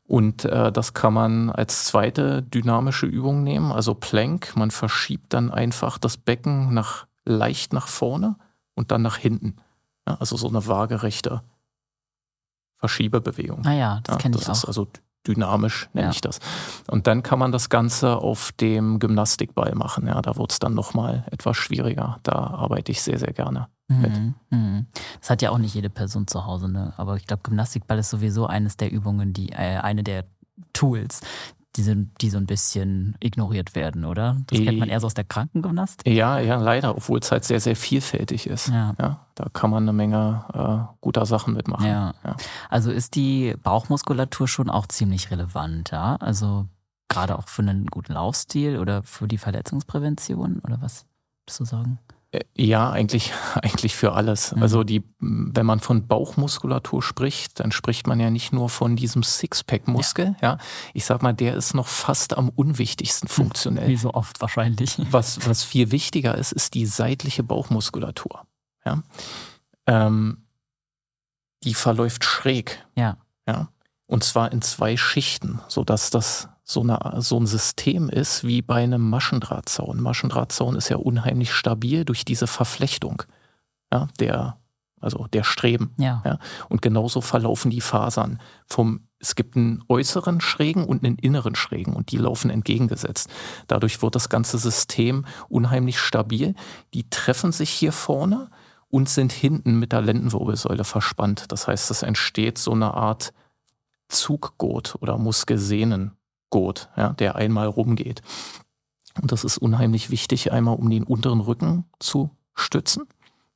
Und äh, das kann man als zweite dynamische Übung nehmen, also Plank. Man verschiebt dann einfach das Becken nach, leicht nach vorne und dann nach hinten. Ja, also so eine waagerechte Verschiebebewegung. Ah ja, das Ja, kenne das ich auch. ist also dynamisch, nenne Ja. ich das. Und dann kann man das Ganze auf dem Gymnastikball machen. Ja, da wird es dann nochmal etwas schwieriger. Da arbeite ich sehr, sehr gerne. mit. Mhm, mhm. Das hat ja auch nicht jede Person zu Hause, ne? Aber ich glaube, Gymnastikball ist sowieso eines der Übungen, die, äh, eine der Tools, die, sind, die so ein bisschen ignoriert werden, oder? Das kennt man Eh. eher so aus der Krankengymnastik. Ja, ja, leider, obwohl es halt sehr, sehr vielfältig ist. Ja. Ja, da kann man eine Menge äh, guter Sachen mitmachen. Ja. Ja. Also ist die Bauchmuskulatur schon auch ziemlich relevant, ja? Also gerade auch für einen guten Laufstil oder für die Verletzungsprävention oder was würdest du sagen? Äh, Ja, eigentlich, eigentlich für alles. Mhm. Also die, wenn man von Bauchmuskulatur spricht, dann spricht man ja nicht nur von diesem Sixpack-Muskel. Ja. Ich sag mal, der ist noch fast am unwichtigsten funktionell. Wie so oft wahrscheinlich. Was, was viel wichtiger ist, ist die seitliche Bauchmuskulatur. Ja. Ähm, die verläuft schräg. Ja. Ja. Und zwar in zwei Schichten, sodass das so, eine, so ein System ist wie bei einem Maschendrahtzaun. Maschendrahtzaun ist ja unheimlich stabil durch diese Verflechtung ja, der also der Streben. Ja. ja. Und genauso verlaufen die Fasern. Vom, es gibt einen äußeren Schrägen und einen inneren Schrägen und die laufen entgegengesetzt. Dadurch wird das ganze System unheimlich stabil. Die treffen sich hier vorne und sind hinten mit der Lendenwirbelsäule verspannt. Das heißt, es entsteht so eine Art Zuggurt oder Muskelsehnengurt, ja, der einmal rumgeht. Und das ist unheimlich wichtig, einmal um den unteren Rücken zu stützen,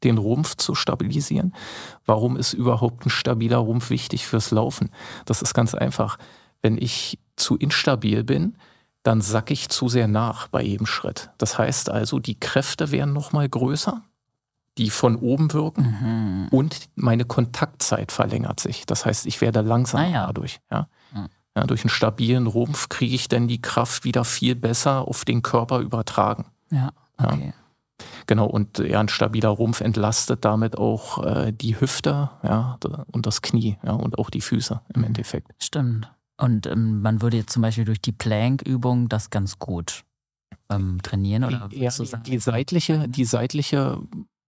den Rumpf zu stabilisieren. Warum ist überhaupt ein stabiler Rumpf wichtig fürs Laufen? Das ist ganz einfach. Wenn ich zu instabil bin, dann sack ich zu sehr nach bei jedem Schritt. Das heißt also, die Kräfte werden nochmal größer, die von oben wirken mhm. und meine Kontaktzeit verlängert sich. Das heißt, ich werde langsamer ah, ja. dadurch. Ja? Ja, durch einen stabilen Rumpf kriege ich dann die Kraft wieder viel besser auf den Körper übertragen. Ja, okay. Ja. Genau, und ja, ein stabiler Rumpf entlastet damit auch äh, die Hüfte ja, und das Knie ja, und auch die Füße im mhm. Endeffekt. Stimmt. Und ähm, man würde jetzt zum Beispiel durch die Plank-Übung das ganz gut ähm, trainieren oder ja, die seitliche, die seitliche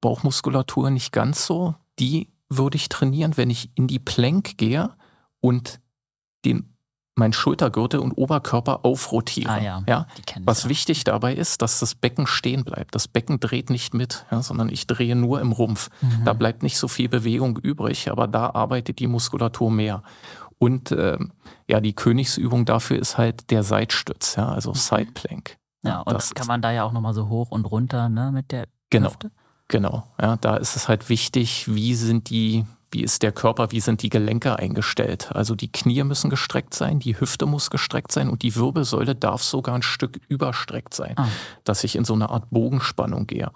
Bauchmuskulatur nicht ganz so. Die würde ich trainieren, wenn ich in die Plank gehe und den mein Schultergürtel und Oberkörper aufrotiere. Ah, ja. ja? Was ja. wichtig dabei ist, dass das Becken stehen bleibt. Das Becken dreht nicht mit, ja, sondern ich drehe nur im Rumpf. Mhm. Da bleibt nicht so viel Bewegung übrig, aber da arbeitet die Muskulatur mehr. Und äh, ja, die Königsübung dafür ist halt der Seitstütz, ja, also mhm. Side Plank. Ja, und das, das kann man da ja auch nochmal so hoch und runter ne, mit der genau, Hüfte. Genau, ja, da ist es halt wichtig, wie sind die wie ist der Körper, wie sind die Gelenke eingestellt. Also die Knie müssen gestreckt sein, die Hüfte muss gestreckt sein und die Wirbelsäule darf sogar ein Stück überstreckt sein, ah. dass ich in so eine Art Bogenspannung gehe.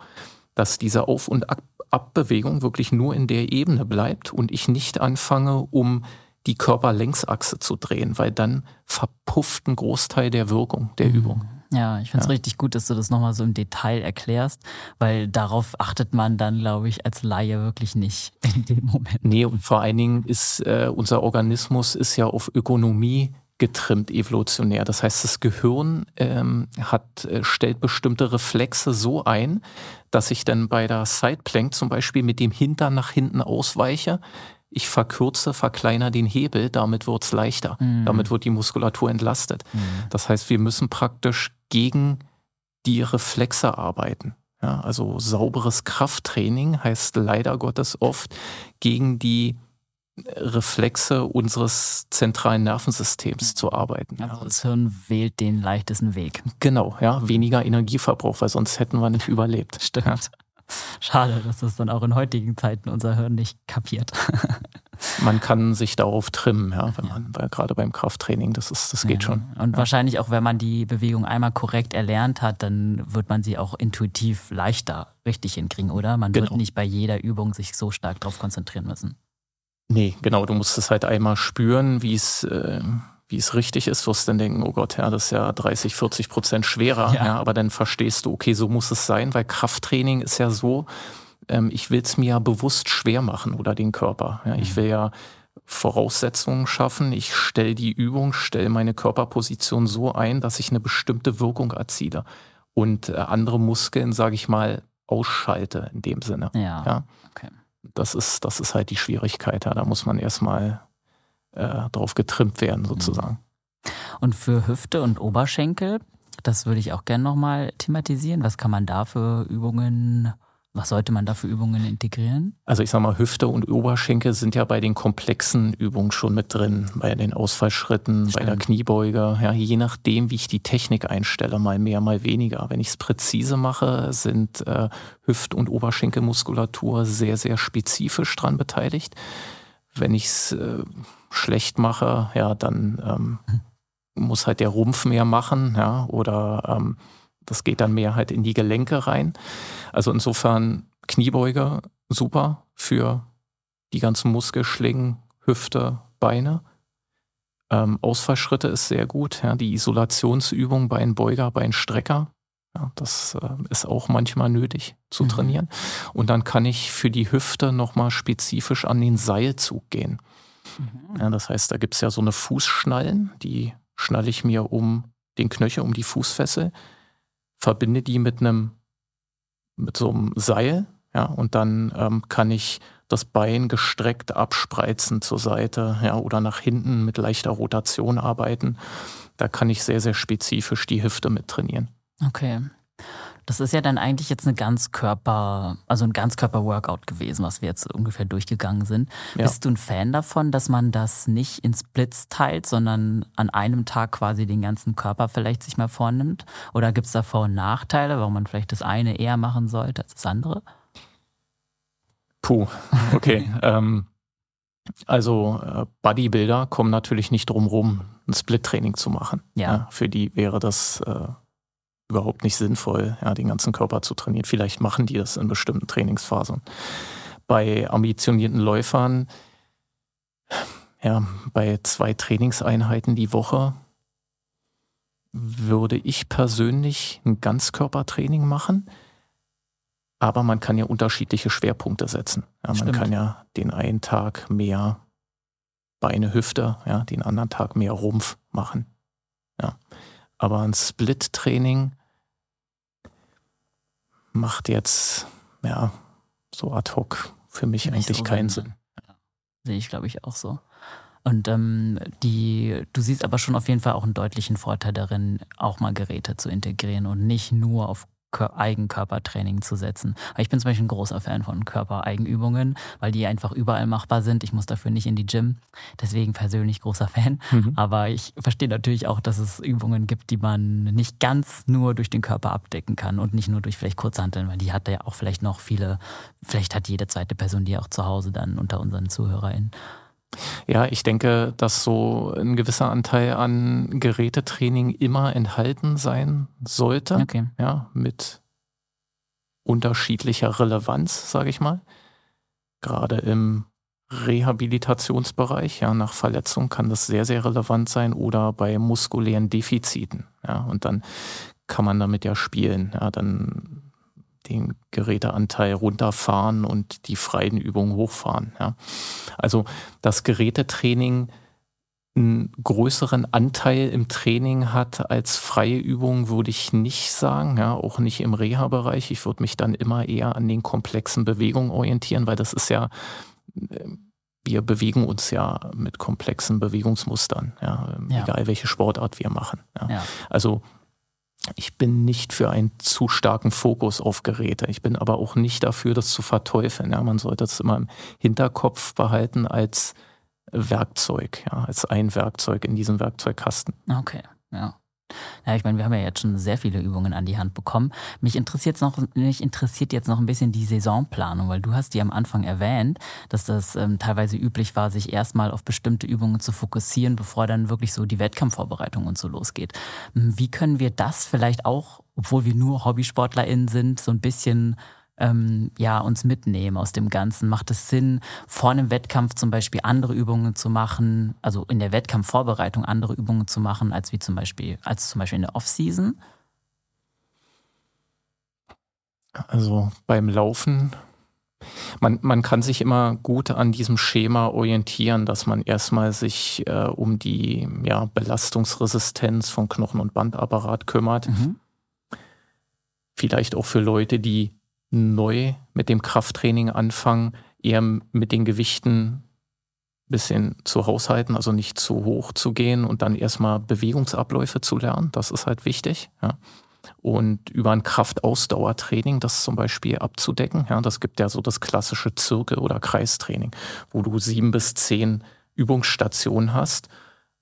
Dass diese Auf- und Abbewegung wirklich nur in der Ebene bleibt und ich nicht anfange, um die Körperlängsachse zu drehen, weil dann verpufft ein Großteil der Wirkung der mhm. Übung. Ja, ich finde es ja. richtig gut, dass du das nochmal so im Detail erklärst, weil darauf achtet man dann, glaube ich, als Laie wirklich nicht in dem Moment. Nee, und vor allen Dingen ist äh, unser Organismus ist ja auf Ökonomie getrimmt evolutionär. Das heißt, das Gehirn ähm, hat, äh, stellt bestimmte Reflexe so ein, dass ich dann bei der Sideplank zum Beispiel mit dem Hintern nach hinten ausweiche, ich verkürze, verkleiner den Hebel, damit wird es leichter. Mhm. Damit wird die Muskulatur entlastet. Mhm. Das heißt, wir müssen praktisch gegen die Reflexe arbeiten. Ja, also sauberes Krafttraining heißt leider Gottes oft gegen die Reflexe unseres zentralen Nervensystems zu arbeiten. Also das Hirn wählt den leichtesten Weg. Genau, ja, weniger Energieverbrauch, weil sonst hätten wir nicht überlebt. Stimmt. Ja. Schade, dass das dann auch in heutigen Zeiten unser Hirn nicht kapiert. man kann sich darauf trimmen, ja, wenn man, weil gerade beim Krafttraining, das ist, das geht ja. schon. Und ja. wahrscheinlich auch, wenn man die Bewegung einmal korrekt erlernt hat, dann wird man sie auch intuitiv leichter richtig hinkriegen, oder? Man genau. wird nicht bei jeder Übung sich so stark darauf konzentrieren müssen. Nee, genau, du musst es halt einmal spüren, wie es, äh, wie es richtig ist, wirst dann denken, oh Gott, ja, das ist ja 30, 40 Prozent schwerer. Ja. ja. aber dann verstehst du, okay, so muss es sein, weil Krafttraining ist ja so, ähm, ich will es mir ja bewusst schwer machen oder den Körper. Ja, ich mhm. will ja Voraussetzungen schaffen. Ich stelle die Übung, stelle meine Körperposition so ein, dass ich eine bestimmte Wirkung erziele und äh, andere Muskeln, sage ich mal, ausschalte in dem Sinne. Ja. ja? Okay. Das ist, das ist halt die Schwierigkeit. Ja. Da muss man erstmal äh, drauf getrimmt werden, sozusagen. Und für Hüfte und Oberschenkel, das würde ich auch gerne nochmal thematisieren. Was kann man da für Übungen was sollte man da für Übungen integrieren? Also ich sage mal, Hüfte und Oberschenkel sind ja bei den komplexen Übungen schon mit drin, bei den Ausfallschritten, Stimmt. bei der Kniebeuge. Ja, je nachdem, wie ich die Technik einstelle, mal mehr, mal weniger. Wenn ich es präzise mache, sind äh, Hüft- und Oberschenkelmuskulatur sehr, sehr spezifisch dran beteiligt. Wenn ich es äh, schlecht mache, ja, dann ähm, muss halt der Rumpf mehr machen, ja, oder ähm, das geht dann mehr halt in die Gelenke rein. Also insofern Kniebeuge super für die ganzen Muskelschlingen, Hüfte, Beine. Ähm, Ausfallschritte ist sehr gut. Ja, die Isolationsübung Beinbeuger, Beinstrecker. Ja, das äh, ist auch manchmal nötig zu mhm. trainieren. Und dann kann ich für die Hüfte nochmal spezifisch an den Seilzug gehen. Mhm. Ja, das heißt, da gibt es ja so eine Fußschnallen, die schnalle ich mir um den Knöchel, um die Fußfessel verbinde die mit einem, mit so einem Seil, ja, und dann ähm, kann ich das Bein gestreckt abspreizen zur Seite ja, oder nach hinten mit leichter Rotation arbeiten. Da kann ich sehr, sehr spezifisch die Hüfte mit trainieren. Okay. Das ist ja dann eigentlich jetzt eine Ganzkörper, also ein Ganzkörper-Workout gewesen, was wir jetzt ungefähr durchgegangen sind. Ja. Bist du ein Fan davon, dass man das nicht in Splits teilt, sondern an einem Tag quasi den ganzen Körper vielleicht sich mal vornimmt? Oder gibt es da Vor- und Nachteile, warum man vielleicht das eine eher machen sollte als das andere? Puh, okay. ähm, also äh, Bodybuilder kommen natürlich nicht drum rum, ein Split-Training zu machen. Ja. ja. Für die wäre das äh, überhaupt nicht sinnvoll, ja, den ganzen Körper zu trainieren. Vielleicht machen die das in bestimmten Trainingsphasen. Bei ambitionierten Läufern, ja, bei zwei Trainingseinheiten die Woche würde ich persönlich ein Ganzkörpertraining machen. Aber man kann ja unterschiedliche Schwerpunkte setzen. Ja, man kann ja den einen Tag mehr Beine, Hüfte, ja, den anderen Tag mehr Rumpf machen. Ja. Aber ein Split-Training macht jetzt, ja, so ad hoc für mich Nicht eigentlich so keinen Sinn. Ja. Sehe ich, glaube ich, auch so. Und ähm, die, du siehst aber schon auf jeden Fall auch einen deutlichen Vorteil darin, auch mal Geräte zu integrieren und nicht nur auf Eigenkörpertraining zu setzen. ich bin zum Beispiel ein großer Fan von Körpereigenübungen, weil die einfach überall machbar sind. Ich muss dafür nicht in die Gym. Deswegen persönlich großer Fan. Mhm. Aber ich verstehe natürlich auch, dass es Übungen gibt, die man nicht ganz nur durch den Körper abdecken kann und nicht nur durch vielleicht Kurzhanteln, weil die hat ja auch vielleicht noch viele, vielleicht hat jede zweite Person die auch zu Hause dann unter unseren ZuhörerInnen. Ja, ich denke, dass so ein gewisser Anteil an Gerätetraining immer enthalten sein sollte. Okay. Ja, mit unterschiedlicher Relevanz, sage ich mal. Gerade im Rehabilitationsbereich, ja, nach Verletzung kann das sehr, sehr relevant sein oder bei muskulären Defiziten. Ja, und dann kann man damit ja spielen. Ja, dann den Geräteanteil runterfahren und die freien Übungen hochfahren. Ja. Also das Gerätetraining einen größeren Anteil im Training hat als freie Übungen, würde ich nicht sagen, ja, auch nicht im Reha-Bereich. Ich würde mich dann immer eher an den komplexen Bewegungen orientieren, weil das ist ja, äh, wir bewegen uns ja mit komplexen Bewegungsmustern, ja, ja. egal welche Sportart wir machen. Also ich bin nicht für einen zu starken Fokus auf Geräte. Ich bin aber auch nicht dafür, das zu verteufeln. Ja, man sollte es immer im Hinterkopf behalten als Werkzeug, ja, als ein Werkzeug in diesem Werkzeugkasten. Okay, ja. Ja, ich meine, wir haben ja jetzt schon sehr viele Übungen an die Hand bekommen. Mich interessiert jetzt noch, mich interessiert jetzt noch ein bisschen die Saisonplanung, weil du hast die am Anfang erwähnt, dass das ähm, teilweise üblich war, sich erstmal auf bestimmte Übungen zu fokussieren, bevor dann wirklich so die Wettkampfvorbereitung und so losgeht. Hm, wie können wir das vielleicht auch, obwohl wir nur HobbysportlerInnen sind, so ein bisschen ähm, ja, uns mitnehmen aus dem Ganzen? Macht es Sinn, vor einem Wettkampf zum Beispiel andere Übungen zu machen, also in der Wettkampfvorbereitung andere Übungen zu machen, als wie zum Beispiel, als zum Beispiel in der Offseason? Also beim Laufen man, man kann sich immer gut an diesem Schema orientieren, dass man erstmal sich äh, um die ja, Belastungsresistenz von Knochen- und Bandapparat kümmert. Mhm. Vielleicht auch für Leute, die neu mit dem Krafttraining anfangen, eher mit den Gewichten ein bisschen zu haushalten, also nicht zu hoch zu gehen und dann erstmal Bewegungsabläufe zu lernen. Das ist halt wichtig. Ja. Und über ein Kraftausdauertraining das zum Beispiel abzudecken. Ja, das gibt ja so das klassische Zirkel- oder Kreistraining, wo du sieben bis zehn Übungsstationen hast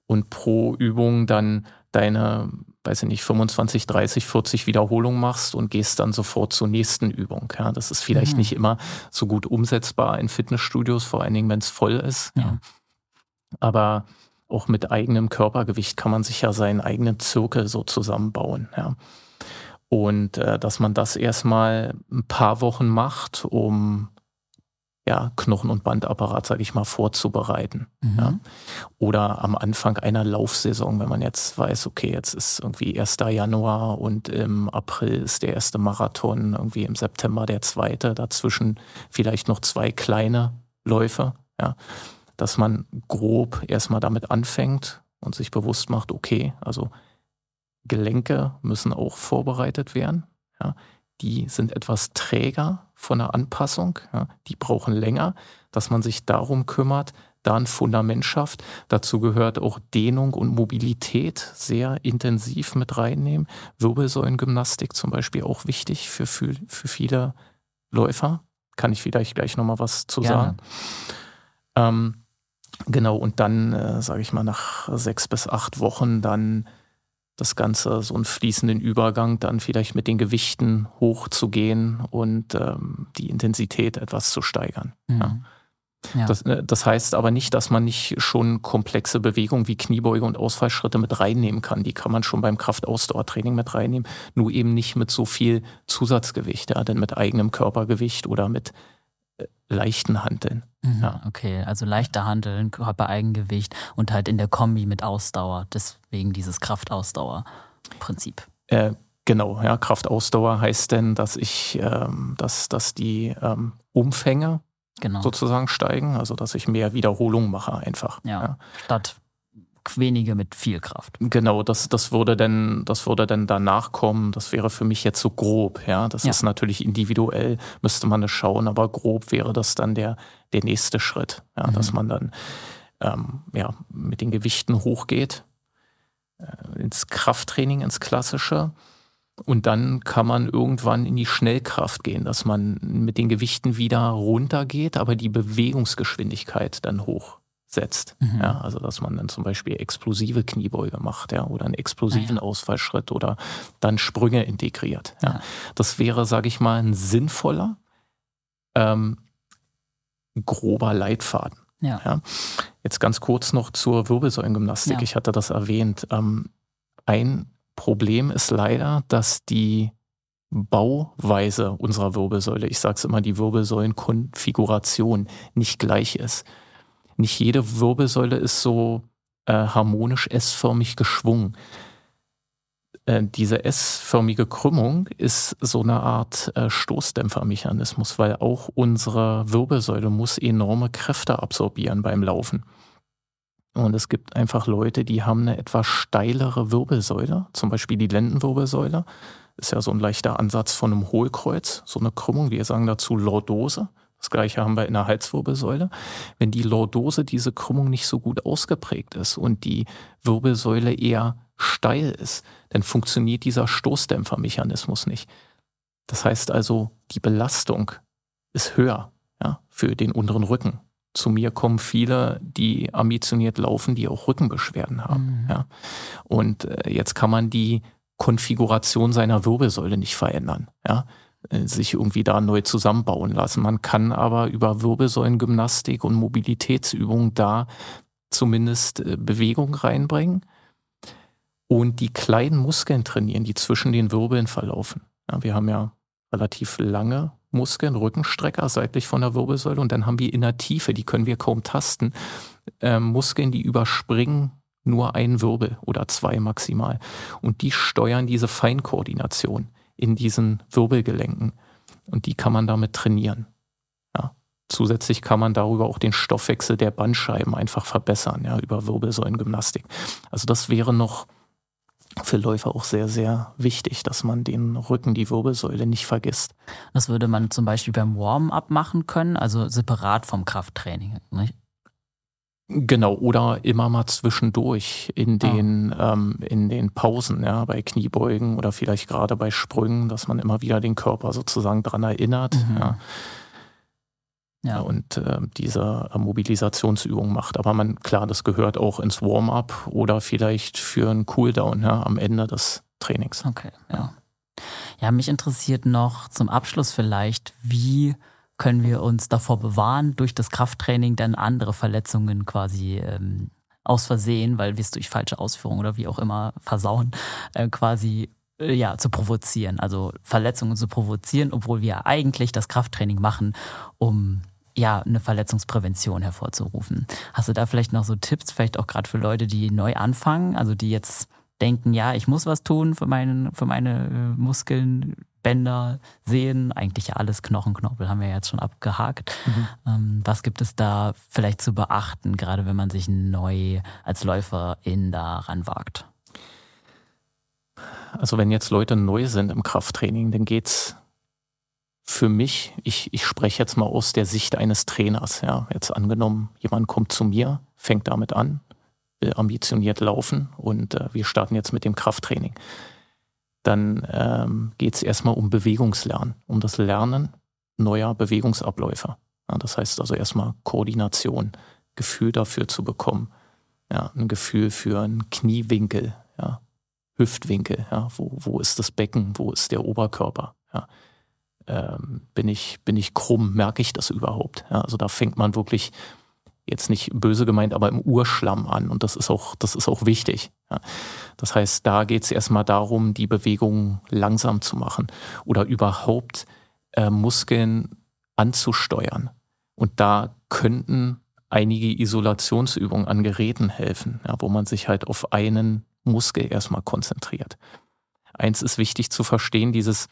und pro Übung dann deine weiß ich nicht, 25, 30, 40 Wiederholungen machst und gehst dann sofort zur nächsten Übung. Ja, das ist vielleicht mhm. nicht immer so gut umsetzbar in Fitnessstudios, vor allen Dingen, wenn es voll ist. Ja. Aber auch mit eigenem Körpergewicht kann man sich ja seinen eigenen Zirkel so zusammenbauen. Ja. Und äh, dass man das erstmal ein paar Wochen macht, um ja, Knochen- und Bandapparat, sage ich mal, vorzubereiten. Mhm. Ja. Oder am Anfang einer Laufsaison, wenn man jetzt weiß, okay, jetzt ist irgendwie 1. Januar und im April ist der erste Marathon, irgendwie im September der zweite, dazwischen vielleicht noch zwei kleine Läufe, ja, dass man grob erstmal damit anfängt und sich bewusst macht, okay, also Gelenke müssen auch vorbereitet werden. Ja die sind etwas träger von der Anpassung, ja, die brauchen länger. dass man sich darum kümmert, da ein Fundament schafft. Dazu gehört auch Dehnung und Mobilität sehr intensiv mit reinnehmen. Wirbelsäulengymnastik zum Beispiel auch wichtig für, für, für viele Läufer. Kann ich vielleicht gleich nochmal was zu Gerne. sagen. Ähm, genau, und dann, äh, sage ich mal, nach sechs bis acht Wochen dann das Ganze so einen fließenden Übergang dann vielleicht mit den Gewichten hochzugehen und ähm, die Intensität etwas zu steigern. Mhm. Ja. Ja. Das, äh, das, heißt aber nicht, dass man nicht schon komplexe Bewegungen wie Kniebeuge und Ausfallschritte mit reinnehmen kann. Die kann man schon beim Kraftausdauertraining mit reinnehmen, nur eben nicht mit so viel Zusatzgewicht, ja, denn mit eigenem Körpergewicht oder mit leichten Handeln. Mhm, ja. Okay, also leichter Handeln, Körpereigengewicht und halt in der Kombi mit Ausdauer, deswegen dieses Kraftausdauer-Prinzip. Äh, genau, ja, Kraftausdauer heißt denn, dass ich, ähm, dass, dass die ähm, Umfänge genau. sozusagen steigen. Also dass ich mehr Wiederholungen mache einfach. Ja, ja. Statt wenige mit viel Kraft. Genau, das, das würde denn, das würde dann danach kommen. Das wäre für mich jetzt so grob, ja. Das ja. ist natürlich individuell, müsste man es schauen, aber grob wäre das dann der, der nächste Schritt, ja, mhm. dass man dann ähm, ja, mit den Gewichten hochgeht, äh, ins Krafttraining, ins Klassische. Und dann kann man irgendwann in die Schnellkraft gehen, dass man mit den Gewichten wieder runtergeht, aber die Bewegungsgeschwindigkeit dann hochsetzt. Mhm. Ja, also dass man dann zum Beispiel explosive Kniebeuge macht, ja, oder einen explosiven ah, ja. Ausfallschritt oder dann Sprünge integriert. Ja. ja. Das wäre, sage ich mal, ein sinnvoller, ähm, grober Leitfaden. Ja. ja. Jetzt ganz kurz noch zur Wirbelsäulengymnastik. Ich hatte das erwähnt. Ähm, ein Problem ist leider, dass die Bauweise unserer Wirbelsäule, ich sage es immer, die Wirbelsäulenkonfiguration nicht gleich ist. Nicht jede Wirbelsäule ist so äh, harmonisch S-förmig geschwungen. Äh, diese S-förmige Krümmung ist so eine Art äh, Stoßdämpfermechanismus, weil auch unsere Wirbelsäule muss enorme Kräfte absorbieren beim Laufen. Und es gibt einfach Leute, die haben eine etwas steilere Wirbelsäule, zum Beispiel die Lendenwirbelsäule. Ist ja so ein leichter Ansatz von einem Hohlkreuz, so eine Krümmung. Wir sagen dazu Lordose. Das gleiche haben wir in der Halswirbelsäule. Wenn die Lordose, diese Krümmung nicht so gut ausgeprägt ist und die Wirbelsäule eher steil ist, dann funktioniert dieser Stoßdämpfermechanismus nicht. Das heißt also, die Belastung ist höher ja, für den unteren Rücken zu mir kommen viele, die ambitioniert laufen, die auch Rückenbeschwerden haben. Mhm. Ja. Und äh, jetzt kann man die Konfiguration seiner Wirbelsäule nicht verändern. Ja sich irgendwie da neu zusammenbauen lassen. Man kann aber über Wirbelsäulengymnastik und Mobilitätsübungen da zumindest äh, Bewegung reinbringen und die kleinen Muskeln trainieren, die zwischen den Wirbeln verlaufen. Ja, wir haben ja relativ lange Muskeln, Rückenstrecker seitlich von der Wirbelsäule und dann haben wir in der Tiefe, die können wir kaum tasten, äh, Muskeln, die überspringen nur einen Wirbel oder zwei maximal. Und die steuern diese Feinkoordination in diesen Wirbelgelenken. Und die kann man damit trainieren. Ja. Zusätzlich kann man darüber auch den Stoffwechsel der Bandscheiben einfach verbessern, ja, über Wirbelsäulengymnastik. Also das wäre noch für Läufer auch sehr, sehr wichtig, dass man den Rücken, die Wirbelsäule nicht vergisst. Das würde man zum Beispiel beim Warm-up machen können, also separat vom Krafttraining. Nicht? Genau, oder immer mal zwischendurch in ah. den, ah. ähm, in den Pausen, ja, bei Kniebeugen oder vielleicht gerade bei Sprüngen, dass man immer wieder den Körper sozusagen dran erinnert. Mhm. Ja ja. und äh, diese Mobilisationsübung macht. Aber man, klar, das gehört auch ins Warm-up oder vielleicht für einen Cooldown ja, am Ende des Trainings. Okay, ja. Ja, mich interessiert noch zum Abschluss vielleicht, wie können wir uns davor bewahren, durch das Krafttraining dann andere Verletzungen quasi ähm, aus Versehen, weil wir es durch falsche Ausführungen oder wie auch immer versauen, äh, quasi äh, ja, zu provozieren, also Verletzungen zu provozieren, obwohl wir eigentlich das Krafttraining machen, um ja, eine Verletzungsprävention hervorzurufen. Hast du da vielleicht noch so Tipps, vielleicht auch gerade für Leute, die neu anfangen, also die jetzt denken, ja, ich muss was tun für, meinen, für meine äh, Muskeln, Bänder, Sehnen, eigentlich ja alles Knochen, Knorpel haben wir jetzt schon abgehakt. Mhm. Ähm, was gibt es da vielleicht zu beachten, gerade wenn man sich neu als Läuferin daran wagt? Also wenn jetzt Leute neu sind im Krafttraining, dann geht es für mich, ich, ich spreche jetzt mal aus der Sicht eines Trainers, ja, jetzt angenommen, jemand kommt zu mir, fängt damit an, will ambitioniert laufen und äh, wir starten jetzt mit dem Krafttraining. Dann ähm, geht es erstmal um Bewegungslernen, um das Lernen neuer Bewegungsabläufe. Ja, das heißt also erstmal Koordination, Gefühl dafür zu bekommen, ja, ein Gefühl für einen Kniewinkel, ja, Hüftwinkel, ja, wo, wo ist das Becken, wo ist der Oberkörper, ja. Ähm, bin, ich, bin ich krumm, merke ich das überhaupt? Ja, also da fängt man wirklich jetzt nicht böse gemeint, aber im Urschlamm an. Und das ist auch, das ist auch wichtig. Ja. Das heißt, da geht es erstmal darum, die Bewegung langsam zu machen oder überhaupt äh, Muskeln anzusteuern. Und da könnten einige Isolationsübungen an Geräten helfen, ja, wo man sich halt auf einen Muskel erstmal konzentriert. Eins ist wichtig zu verstehen, dieses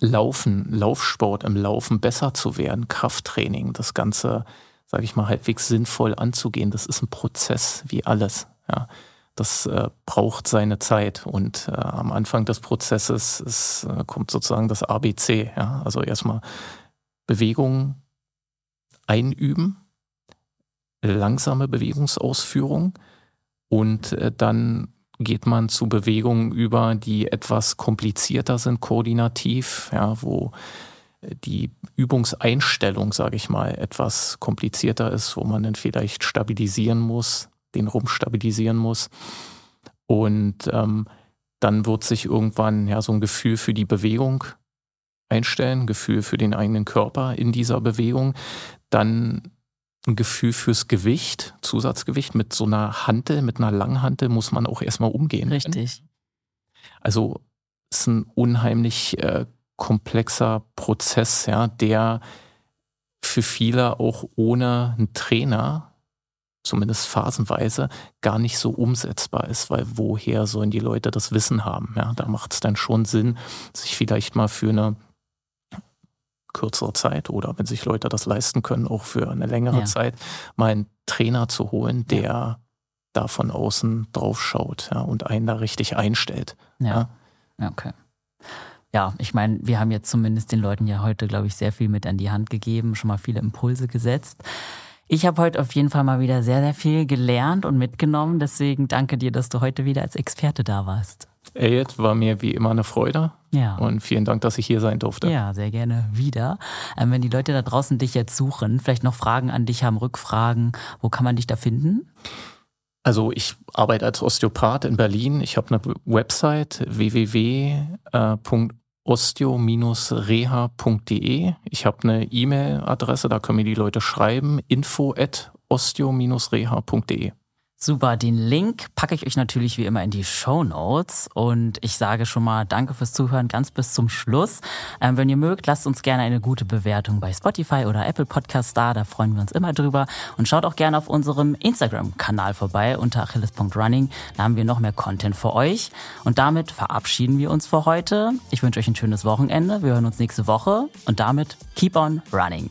Laufen, Laufsport, im Laufen besser zu werden, Krafttraining, das Ganze, sage ich mal, halbwegs sinnvoll anzugehen, das ist ein Prozess wie alles. Ja. Das äh, braucht seine Zeit und äh, am Anfang des Prozesses ist, äh, kommt sozusagen das ABC. Ja. Also erstmal Bewegung einüben, langsame Bewegungsausführung und äh, dann geht man zu Bewegungen über, die etwas komplizierter sind, koordinativ, ja, wo die Übungseinstellung, sage ich mal, etwas komplizierter ist, wo man dann vielleicht stabilisieren muss, den Rumpf stabilisieren muss. Und ähm, dann wird sich irgendwann ja so ein Gefühl für die Bewegung einstellen, Gefühl für den eigenen Körper in dieser Bewegung. Dann ein Gefühl fürs Gewicht, Zusatzgewicht mit so einer Hantel, mit einer Langhantel muss man auch erstmal umgehen. Richtig. Also ist ein unheimlich äh, komplexer Prozess, ja, der für viele auch ohne einen Trainer, zumindest phasenweise, gar nicht so umsetzbar ist, weil woher sollen die Leute das Wissen haben? Ja, da macht es dann schon Sinn, sich vielleicht mal für eine kürzere Zeit oder wenn sich Leute das leisten können, auch für eine längere ja. Zeit, mal einen Trainer zu holen, der ja. da von außen drauf schaut ja, und einen da richtig einstellt. Ja. ja. Okay. Ja, ich meine, wir haben jetzt zumindest den Leuten ja heute, glaube ich, sehr viel mit an die Hand gegeben, schon mal viele Impulse gesetzt. Ich habe heute auf jeden Fall mal wieder sehr, sehr viel gelernt und mitgenommen. Deswegen danke dir, dass du heute wieder als Experte da warst. Elliot, war mir wie immer eine Freude. Ja. Und vielen Dank, dass ich hier sein durfte. Ja, sehr gerne wieder. Ähm, wenn die Leute da draußen dich jetzt suchen, vielleicht noch Fragen an dich haben, Rückfragen, wo kann man dich da finden? Also ich arbeite als Osteopath in Berlin. Ich habe eine Website www.osteo-reha.de. Ich habe eine E-Mail-Adresse, da können mir die Leute schreiben, info at osteo-reha.de. Super, den Link packe ich euch natürlich wie immer in die Show Notes und ich sage schon mal Danke fürs Zuhören ganz bis zum Schluss. Ähm, wenn ihr mögt, lasst uns gerne eine gute Bewertung bei Spotify oder Apple Podcast da, da freuen wir uns immer drüber und schaut auch gerne auf unserem Instagram-Kanal vorbei unter achilles.running, da haben wir noch mehr Content für euch und damit verabschieden wir uns für heute. Ich wünsche euch ein schönes Wochenende, wir hören uns nächste Woche und damit keep on running.